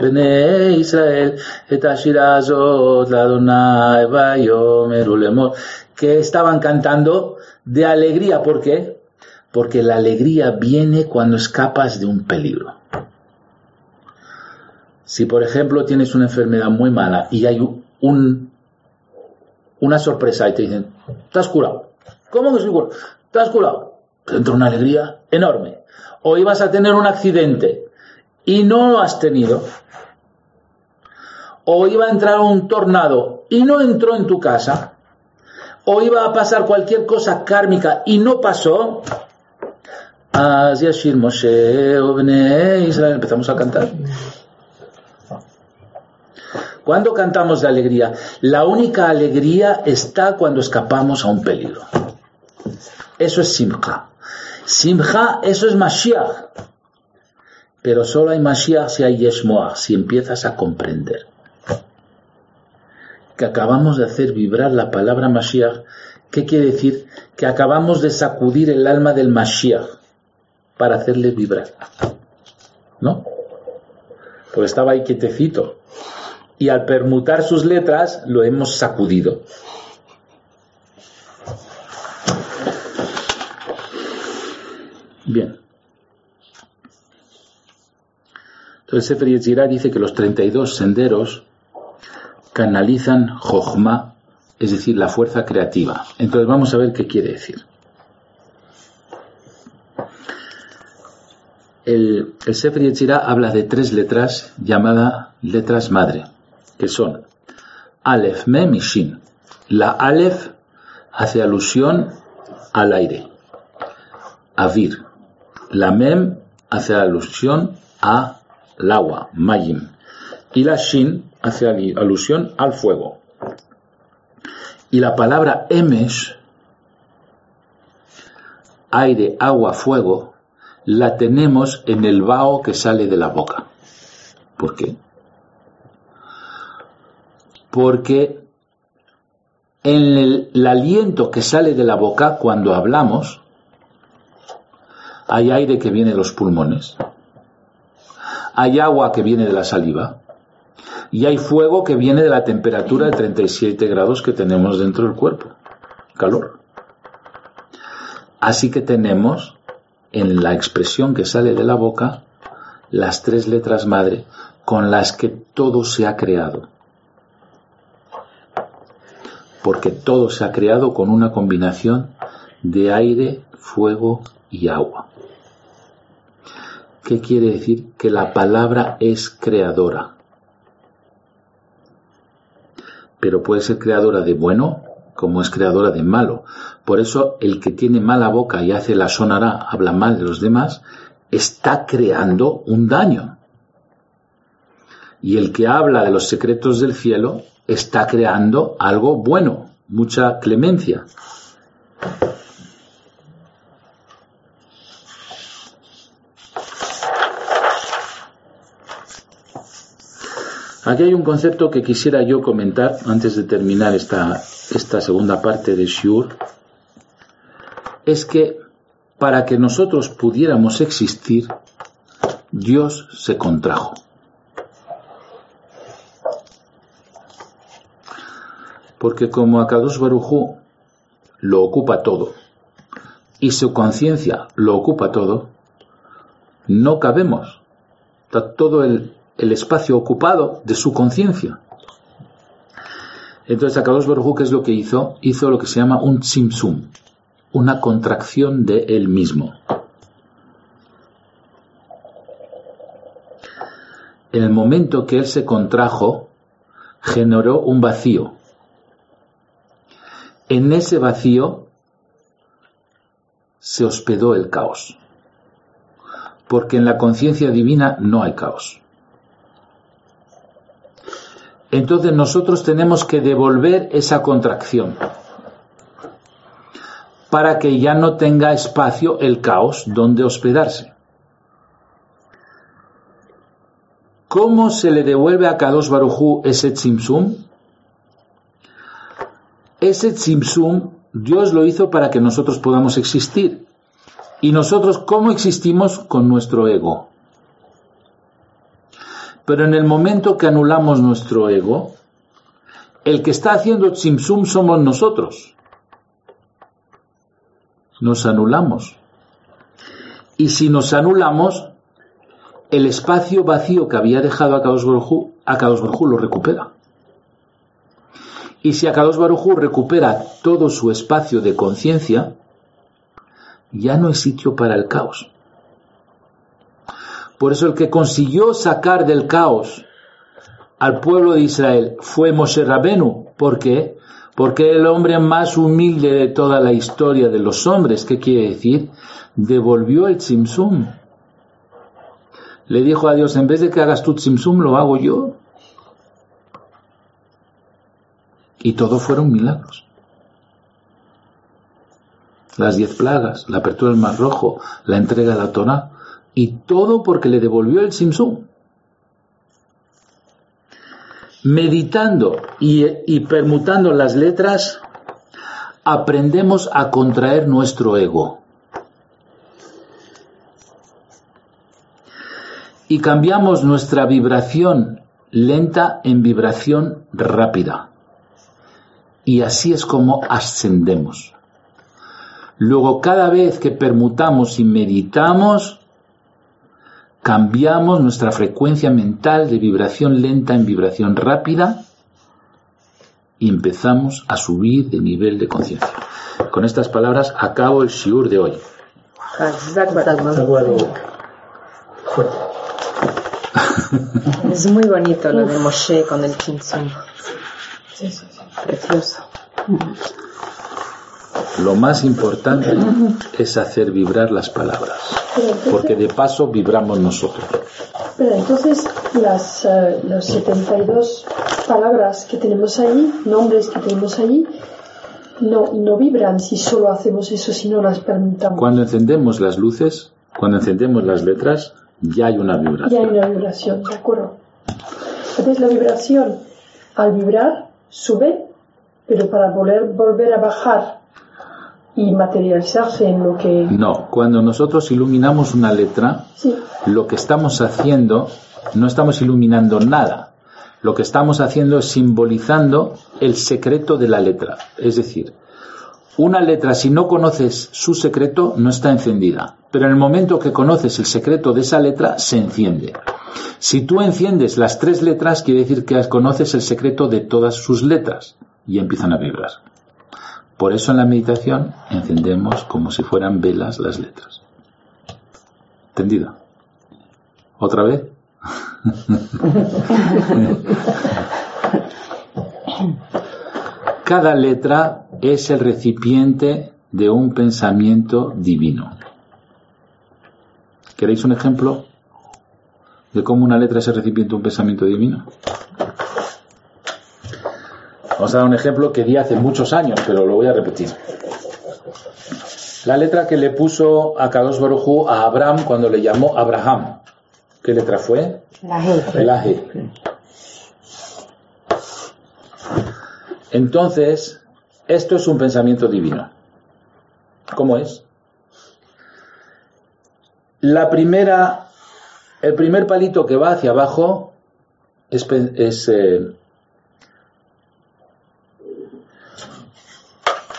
Bene Israel, que estaban cantando de alegría. ¿Por qué? Porque la alegría viene cuando escapas de un peligro. Si, por ejemplo, tienes una enfermedad muy mala y hay un, una sorpresa y te dicen, ¿estás curado? ¿Cómo que estoy curado? ¿Estás curado? Te entra una alegría enorme. O ibas a tener un accidente y no lo has tenido. O iba a entrar un tornado y no entró en tu casa. O iba a pasar cualquier cosa kármica y no pasó. Empezamos a cantar. ¿Cuándo cantamos de alegría? La única alegría está cuando escapamos a un peligro. Eso es Simcha. Simcha, eso es Mashiach. Pero solo hay Mashiach si hay Yeshmoach, si empiezas a comprender. Que acabamos de hacer vibrar la palabra Mashiach. ¿Qué quiere decir? Que acabamos de sacudir el alma del Mashiach para hacerle vibrar. ¿No? Pues estaba ahí quietecito y al permutar sus letras lo hemos sacudido. Bien. Entonces Sefer Yetzirah dice que los 32 senderos canalizan Jochma, es decir, la fuerza creativa. Entonces vamos a ver qué quiere decir. El, el Sefer habla de tres letras llamadas letras madre que son Aleph, Mem y Shin. La Aleph hace alusión al aire, a Vir. La Mem hace alusión al agua, Mayim. Y la Shin hace alusión al fuego. Y la palabra Emesh, aire, agua, fuego, la tenemos en el vaho que sale de la boca. ¿Por qué? porque en el, aliento que sale de la boca cuando hablamos, hay aire que viene de los pulmones, hay agua que viene de la saliva y hay fuego que viene de la temperatura de 37 grados que tenemos dentro del cuerpo, calor. Así que tenemos en la expresión que sale de la boca las tres letras madre con las que todo se ha creado porque todo se ha creado con una combinación de aire, fuego y agua. ¿Qué quiere decir? Que la palabra es creadora. Pero puede ser creadora de bueno como es creadora de malo. Por eso el que tiene mala boca y hace la sonará, habla mal de los demás, está creando un daño. Y el que habla de los secretos del cielo está creando algo bueno, mucha clemencia. Aquí hay un concepto que quisiera yo comentar antes de terminar esta, esta segunda parte de Shur. Es que para que nosotros pudiéramos existir, Dios se contrajo. Porque como Akadosh Barujú lo ocupa todo y su conciencia lo ocupa todo, no cabemos. Está todo el, espacio ocupado de su conciencia. Entonces Akadosh Barujú, ¿qué es lo que hizo? Hizo lo que se llama un simsum, una contracción de él mismo. En el momento que él se contrajo, generó un vacío. En ese vacío se hospedó el caos, porque en la conciencia divina no hay caos. Entonces nosotros tenemos que devolver esa contracción para que ya no tenga espacio el caos donde hospedarse. ¿Cómo se le devuelve a Kadosh Barujú ese tzimtzum? Ese tzimtzum Dios lo hizo para que nosotros podamos existir. ¿Y nosotros cómo existimos? Con nuestro ego. Pero en el momento que anulamos nuestro ego, el que está haciendo tzimtzum somos nosotros. Nos anulamos. Y si nos anulamos, el espacio vacío que había dejado a Kadosh Baruj lo recupera. Y si Akadosh Baruj recupera todo su espacio de conciencia, ya no hay sitio para el caos. Por eso el que consiguió sacar del caos al pueblo de Israel fue Moshe Rabenu. ¿Por qué? Porque el hombre más humilde de toda la historia de los hombres, ¿qué quiere decir? Devolvió el Tzimtzum le dijo a Dios, en vez de que hagas tu tzimtzum, lo hago yo. Y todo fueron milagros. Las diez plagas, la apertura del mar rojo, la entrega de la Torah, y todo porque le devolvió el tzimtzum. Meditando y, y permutando las letras, aprendemos a contraer nuestro ego. y cambiamos nuestra vibración lenta en vibración rápida. Y así es como ascendemos. Luego, cada vez que permutamos y meditamos, cambiamos nuestra frecuencia mental de vibración lenta en vibración rápida y empezamos a subir de nivel de conciencia. Con estas palabras acabo el shiur de hoy. Es muy bonito lo de Moshe con el sí, Precioso. Lo más importante es hacer vibrar las palabras, porque de paso vibramos nosotros. Pero entonces las, uh, las 72 palabras que tenemos ahí, nombres que tenemos ahí, no, no vibran si solo hacemos eso, si no las permitamos. Cuando encendemos las luces, cuando encendemos las letras, ya hay una vibración. Ya hay una vibración, de acuerdo. Entonces la vibración, al vibrar, sube, pero para volver, volver a bajar y materializarse en lo que... No, cuando nosotros iluminamos una letra, lo que estamos haciendo, no estamos iluminando nada. Lo que estamos haciendo es simbolizando el secreto de la letra. Es decir, una letra, si no conoces su secreto, no está encendida. Pero en el momento que conoces el secreto de esa letra, se enciende. Si tú enciendes las tres letras, quiere decir que conoces el secreto de todas sus letras y empiezan a vibrar. Por eso en la meditación encendemos como si fueran velas las letras. ¿Entendido? ¿Otra vez? Cada letra es el recipiente de un pensamiento divino. ¿Queréis un ejemplo de cómo una letra es el recipiente de un pensamiento divino? Vamos a dar un ejemplo que di hace muchos años, pero lo voy a repetir. La letra que le puso a Kadosh Barujú a Abraham cuando le llamó Abraham. ¿Qué letra fue? La G. La G. Entonces, esto es un pensamiento divino. ¿Cómo es? La primera, el primer palito que va hacia abajo es, es, eh,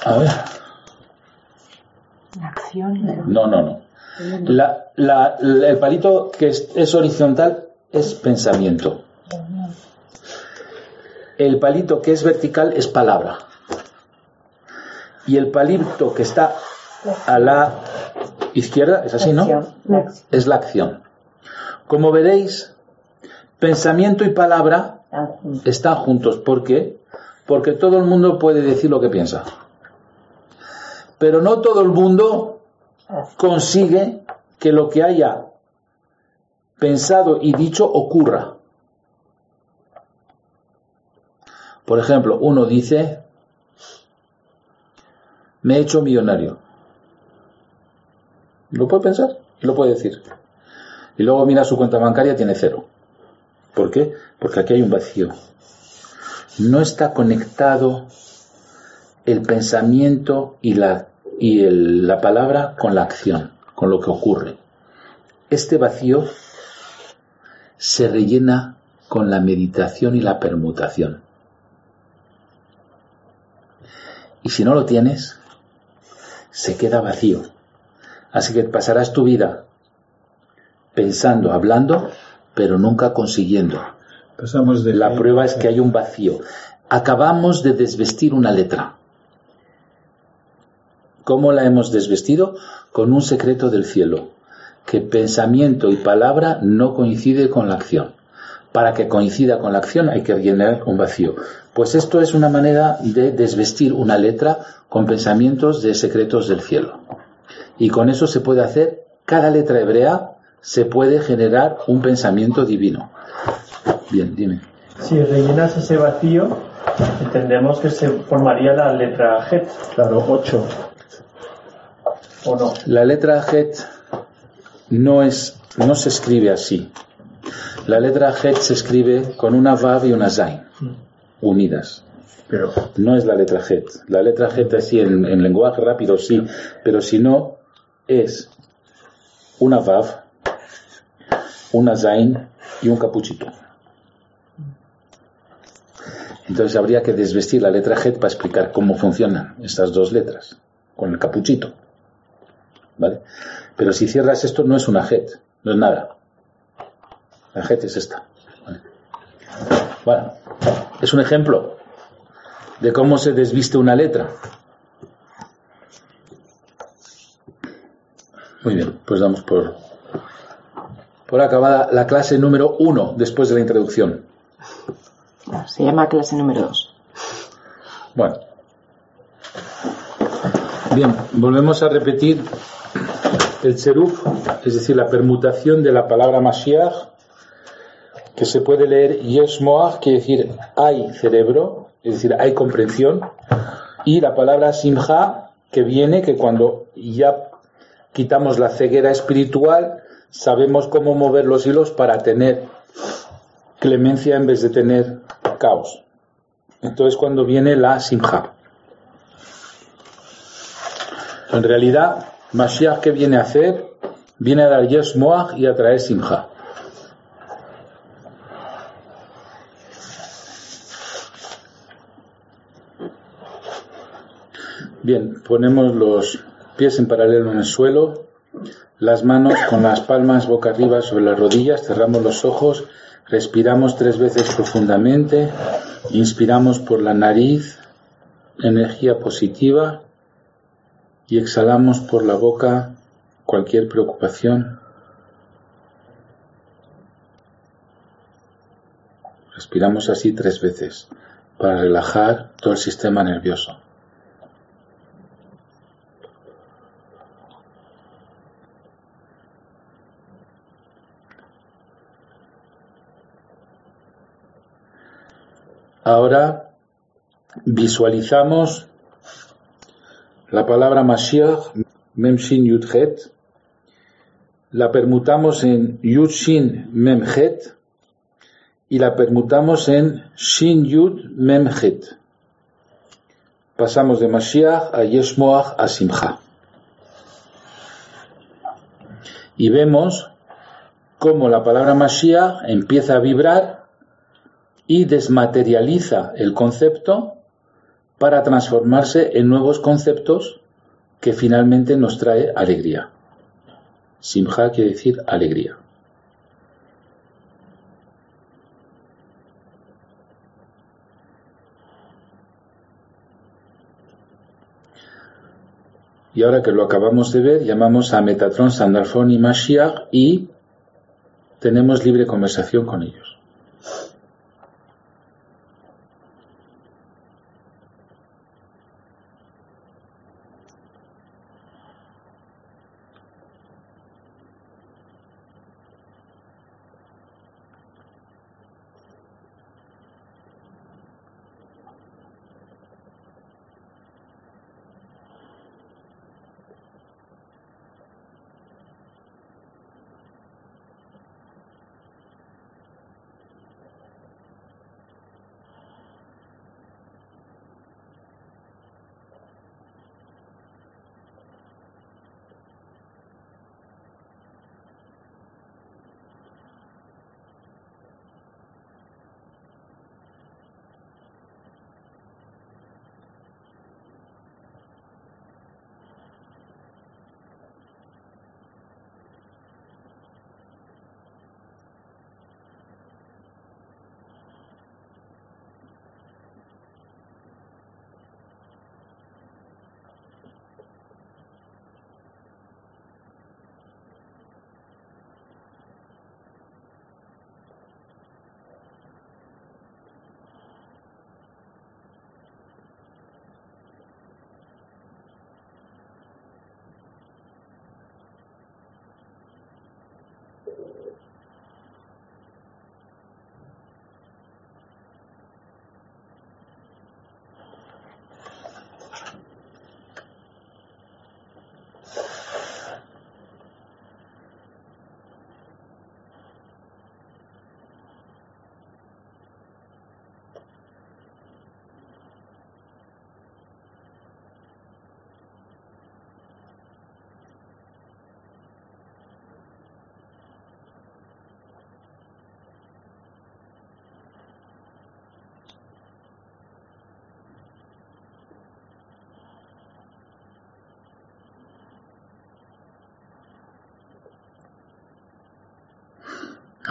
A ver. La acción. No, no, no. el palito que es, horizontal es pensamiento. El palito que es vertical es palabra. Y el palito que está a la izquierda, es así, ¿no? Es la acción. Como veréis, pensamiento y palabra están juntos. ¿Por qué? Porque todo el mundo puede decir lo que piensa. Pero no todo el mundo consigue que lo que haya pensado y dicho ocurra. Por ejemplo, uno dice, me he hecho millonario. Lo puede pensar y lo puede decir. Y luego mira su cuenta bancaria, tiene cero. ¿Por qué? Porque aquí hay un vacío. No está conectado el pensamiento y la, y la palabra con la acción, con lo que ocurre. Este vacío se rellena con la meditación y la permutación. Y si no lo tienes, se queda vacío. Así que pasarás tu vida pensando, hablando, pero nunca consiguiendo. Pasamos de la prueba es que hay un vacío. Acabamos de desvestir una letra. ¿Cómo la hemos desvestido? Con un secreto del cielo, que pensamiento y palabra no coincide con la acción. Para que coincida con la acción hay que llenar un vacío. Pues esto es una manera de desvestir una letra con pensamientos de secretos del cielo. Y con eso se puede hacer, cada letra hebrea se puede generar un pensamiento divino. Bien, dime. Si rellenas ese vacío, entendemos que se formaría la letra Het. Claro, 8. ¿O no? La letra Het no, es, no se escribe así. La letra Het se escribe con una Vav y una Zain, unidas. Pero no es la letra Het. La letra Het así en, en lenguaje rápido sí, pero si no es una Vav, una Zain y un capuchito. Entonces habría que desvestir la letra Het para explicar cómo funcionan estas dos letras, con el capuchito. ¿Vale? Pero si cierras esto no es una Het, no es nada. La Het es esta. Bueno, es un ejemplo de cómo se desviste una letra. Muy bien, pues damos por, por acabada la clase número uno después de la introducción. Se llama clase número dos. Bueno. Bien, volvemos a repetir el cheruf, es decir, la permutación de la palabra Mashiach, que se puede leer Yesh Moach, quiere decir hay cerebro, es decir, hay comprensión, y la palabra Simha, que viene que cuando ya quitamos la ceguera espiritual, sabemos cómo mover los hilos para tener clemencia en vez de tener caos. Entonces cuando viene la simja. En realidad, Mashiach que viene a hacer, viene a dar yes moach y a traer simja. Bien, ponemos los pies en paralelo en el suelo, las manos con las palmas boca arriba sobre las rodillas, cerramos los ojos, respiramos tres veces profundamente, inspiramos por la nariz energía positiva y exhalamos por la boca cualquier preocupación. Respiramos así tres veces para relajar todo el sistema nervioso. Ahora visualizamos la palabra Mashiach, Memshin Yudhet, la permutamos en Yudshin Memhet y la permutamos en Shin Yud Memhet. Pasamos de Mashiach a Yeshmoach a Simcha. Y vemos cómo la palabra Mashiach empieza a vibrar y desmaterializa el concepto para transformarse en nuevos conceptos que finalmente nos trae alegría. Simha quiere decir alegría. Y ahora que lo acabamos de ver, llamamos a Metatron, Sandalfón y Mashiach y tenemos libre conversación con ellos.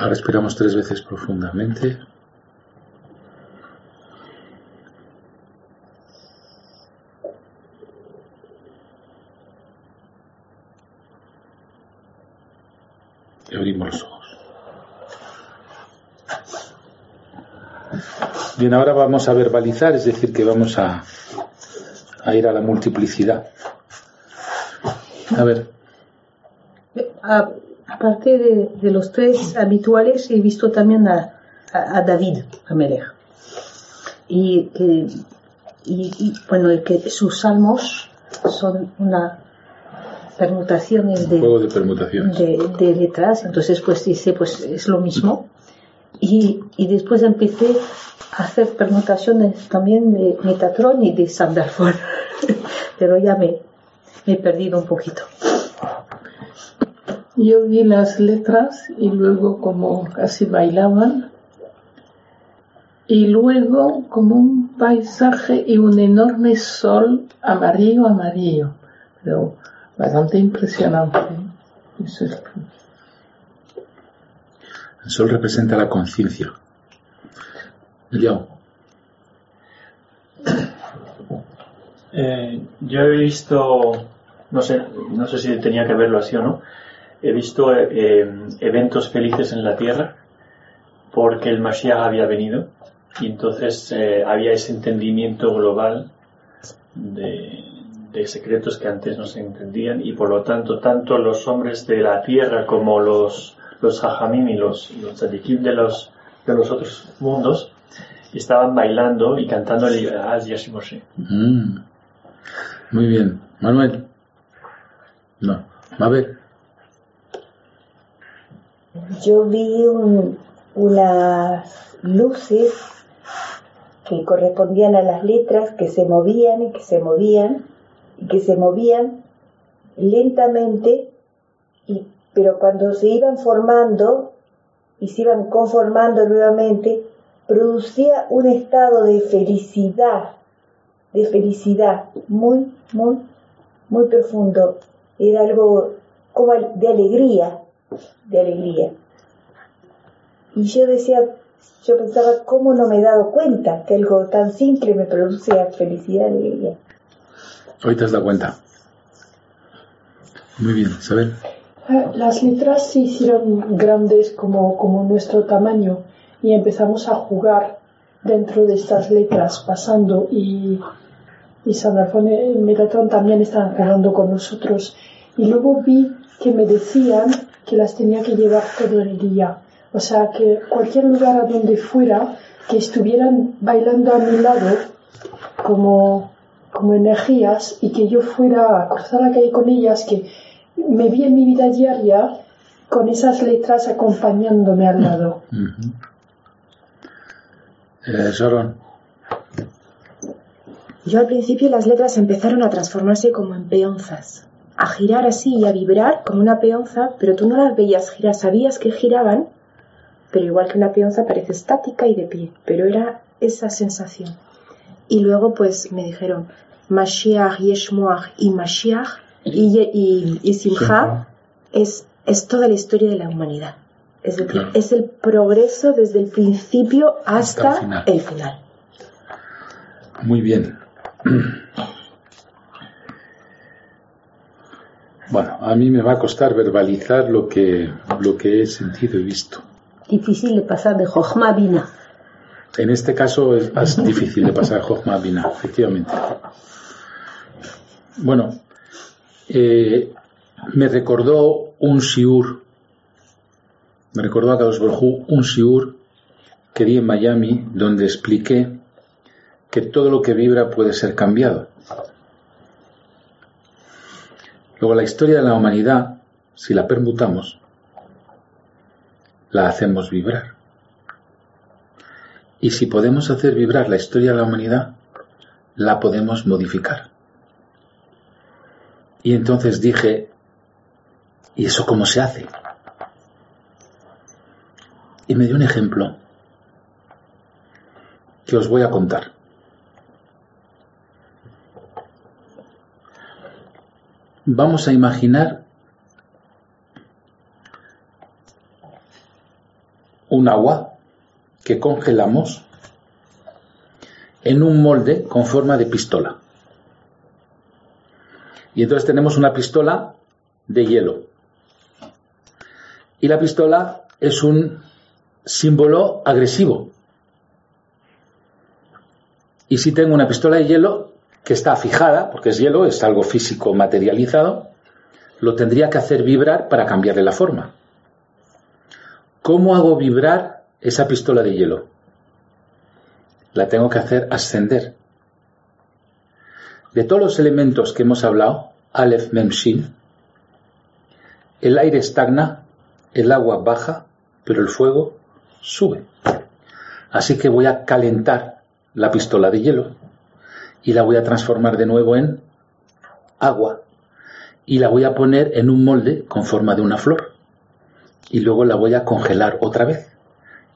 Ahora respiramos tres veces profundamente. Y abrimos los ojos. Bien, ahora vamos a verbalizar, es decir, que vamos a, a ir a la multiplicidad. A ver. A aparte de, los tres habituales, he visto también a, a, David Amelech. Y, y, bueno, que sus salmos son una permutaciones de, de, de, letras, entonces pues dice, pues es lo mismo. Y, y después empecé a hacer permutaciones también de Metatron y de Sandarford, pero ya me, me he perdido un poquito. Yo vi las letras y luego como casi bailaban y luego como un paisaje y un enorme sol amarillo amarillo, pero bastante impresionante. El sol representa la conciencia. Eh, yo he visto, no sé, no sé si tenía que verlo así o no, he visto eh, eventos felices en la tierra porque el Mashiach había venido y entonces eh, había ese entendimiento global de, secretos que antes no se entendían y por lo tanto tanto los hombres de la tierra como los los hajamim y los, los de los, de los otros mundos estaban bailando y cantando el Yashimoshe. Mm. Muy bien. Manuel. No. ver yo vi unas luces que correspondían a las letras que se movían y que se movían y que se movían lentamente, y, pero cuando se iban formando y se iban conformando nuevamente, producía un estado de felicidad de felicidad muy, muy, muy profundo. Era algo como de alegría, de alegría. Y yo decía, yo pensaba, ¿cómo no me he dado cuenta que algo tan simple me producía felicidad y alegría? Hoy te has dado cuenta. Muy bien, Isabel. Eh, las letras se hicieron grandes como, como nuestro tamaño y empezamos a jugar dentro de estas letras, pasando y, y San Alfonso y Metatron también estaban jugando con nosotros. Y luego vi que me decían que las tenía que llevar todo el día. O sea, que cualquier lugar a donde fuera, que estuvieran bailando a mi lado como, como energías y que yo fuera a cruzar la calle con ellas, que me vi en mi vida diaria con esas letras acompañándome al lado. Eh, Yo al principio las letras empezaron a transformarse como en peonzas, a girar así y a vibrar como una peonza, pero tú no las veías girar, sabías que giraban, pero igual que una peonza parece estática y de pie, pero era esa sensación. Y luego pues me dijeron, Mashiach, Yeshmoach y Mashiach y, y, Simcha es, es toda la historia de la humanidad. Es decir, es el progreso desde el principio hasta, el, final. Muy bien. Bueno, a mí me va a costar verbalizar lo que, lo que he sentido y visto. Difícil de pasar de Jochma Bina. En este caso es más difícil de pasar Jochma Bina, efectivamente. Bueno, eh, me recordó un shiur, me recordó a Carlos Borjú un shiur que di en Miami donde expliqué que todo lo que vibra puede ser cambiado. Luego la historia de la humanidad, si la permutamos, la hacemos vibrar. Y si podemos hacer vibrar la historia de la humanidad, la podemos modificar. Y entonces dije, ¿y eso cómo se hace? Y me dio un ejemplo que os voy a contar. Vamos a imaginar un agua que congelamos en un molde con forma de pistola. Y entonces tenemos una pistola de hielo. Y la pistola es un símbolo agresivo. Y si tengo una pistola de hielo que está fijada, porque es hielo, es algo físico materializado, lo tendría que hacer vibrar para cambiarle la forma. ¿Cómo hago vibrar esa pistola de hielo? La tengo que hacer ascender. De todos los elementos que hemos hablado, Aleph Memshin, el aire estagna, el agua baja, pero el fuego sube. Así que voy a calentar la pistola de hielo y la voy a transformar de nuevo en agua y la voy a poner en un molde con forma de una flor y luego la voy a congelar otra vez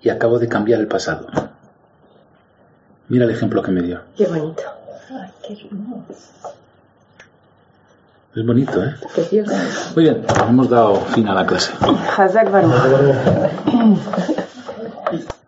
y acabo de cambiar el pasado. Mira el ejemplo que me dio. Qué bonito. Es bonito, ¿eh? Muy bien, hemos dado fin a la clase.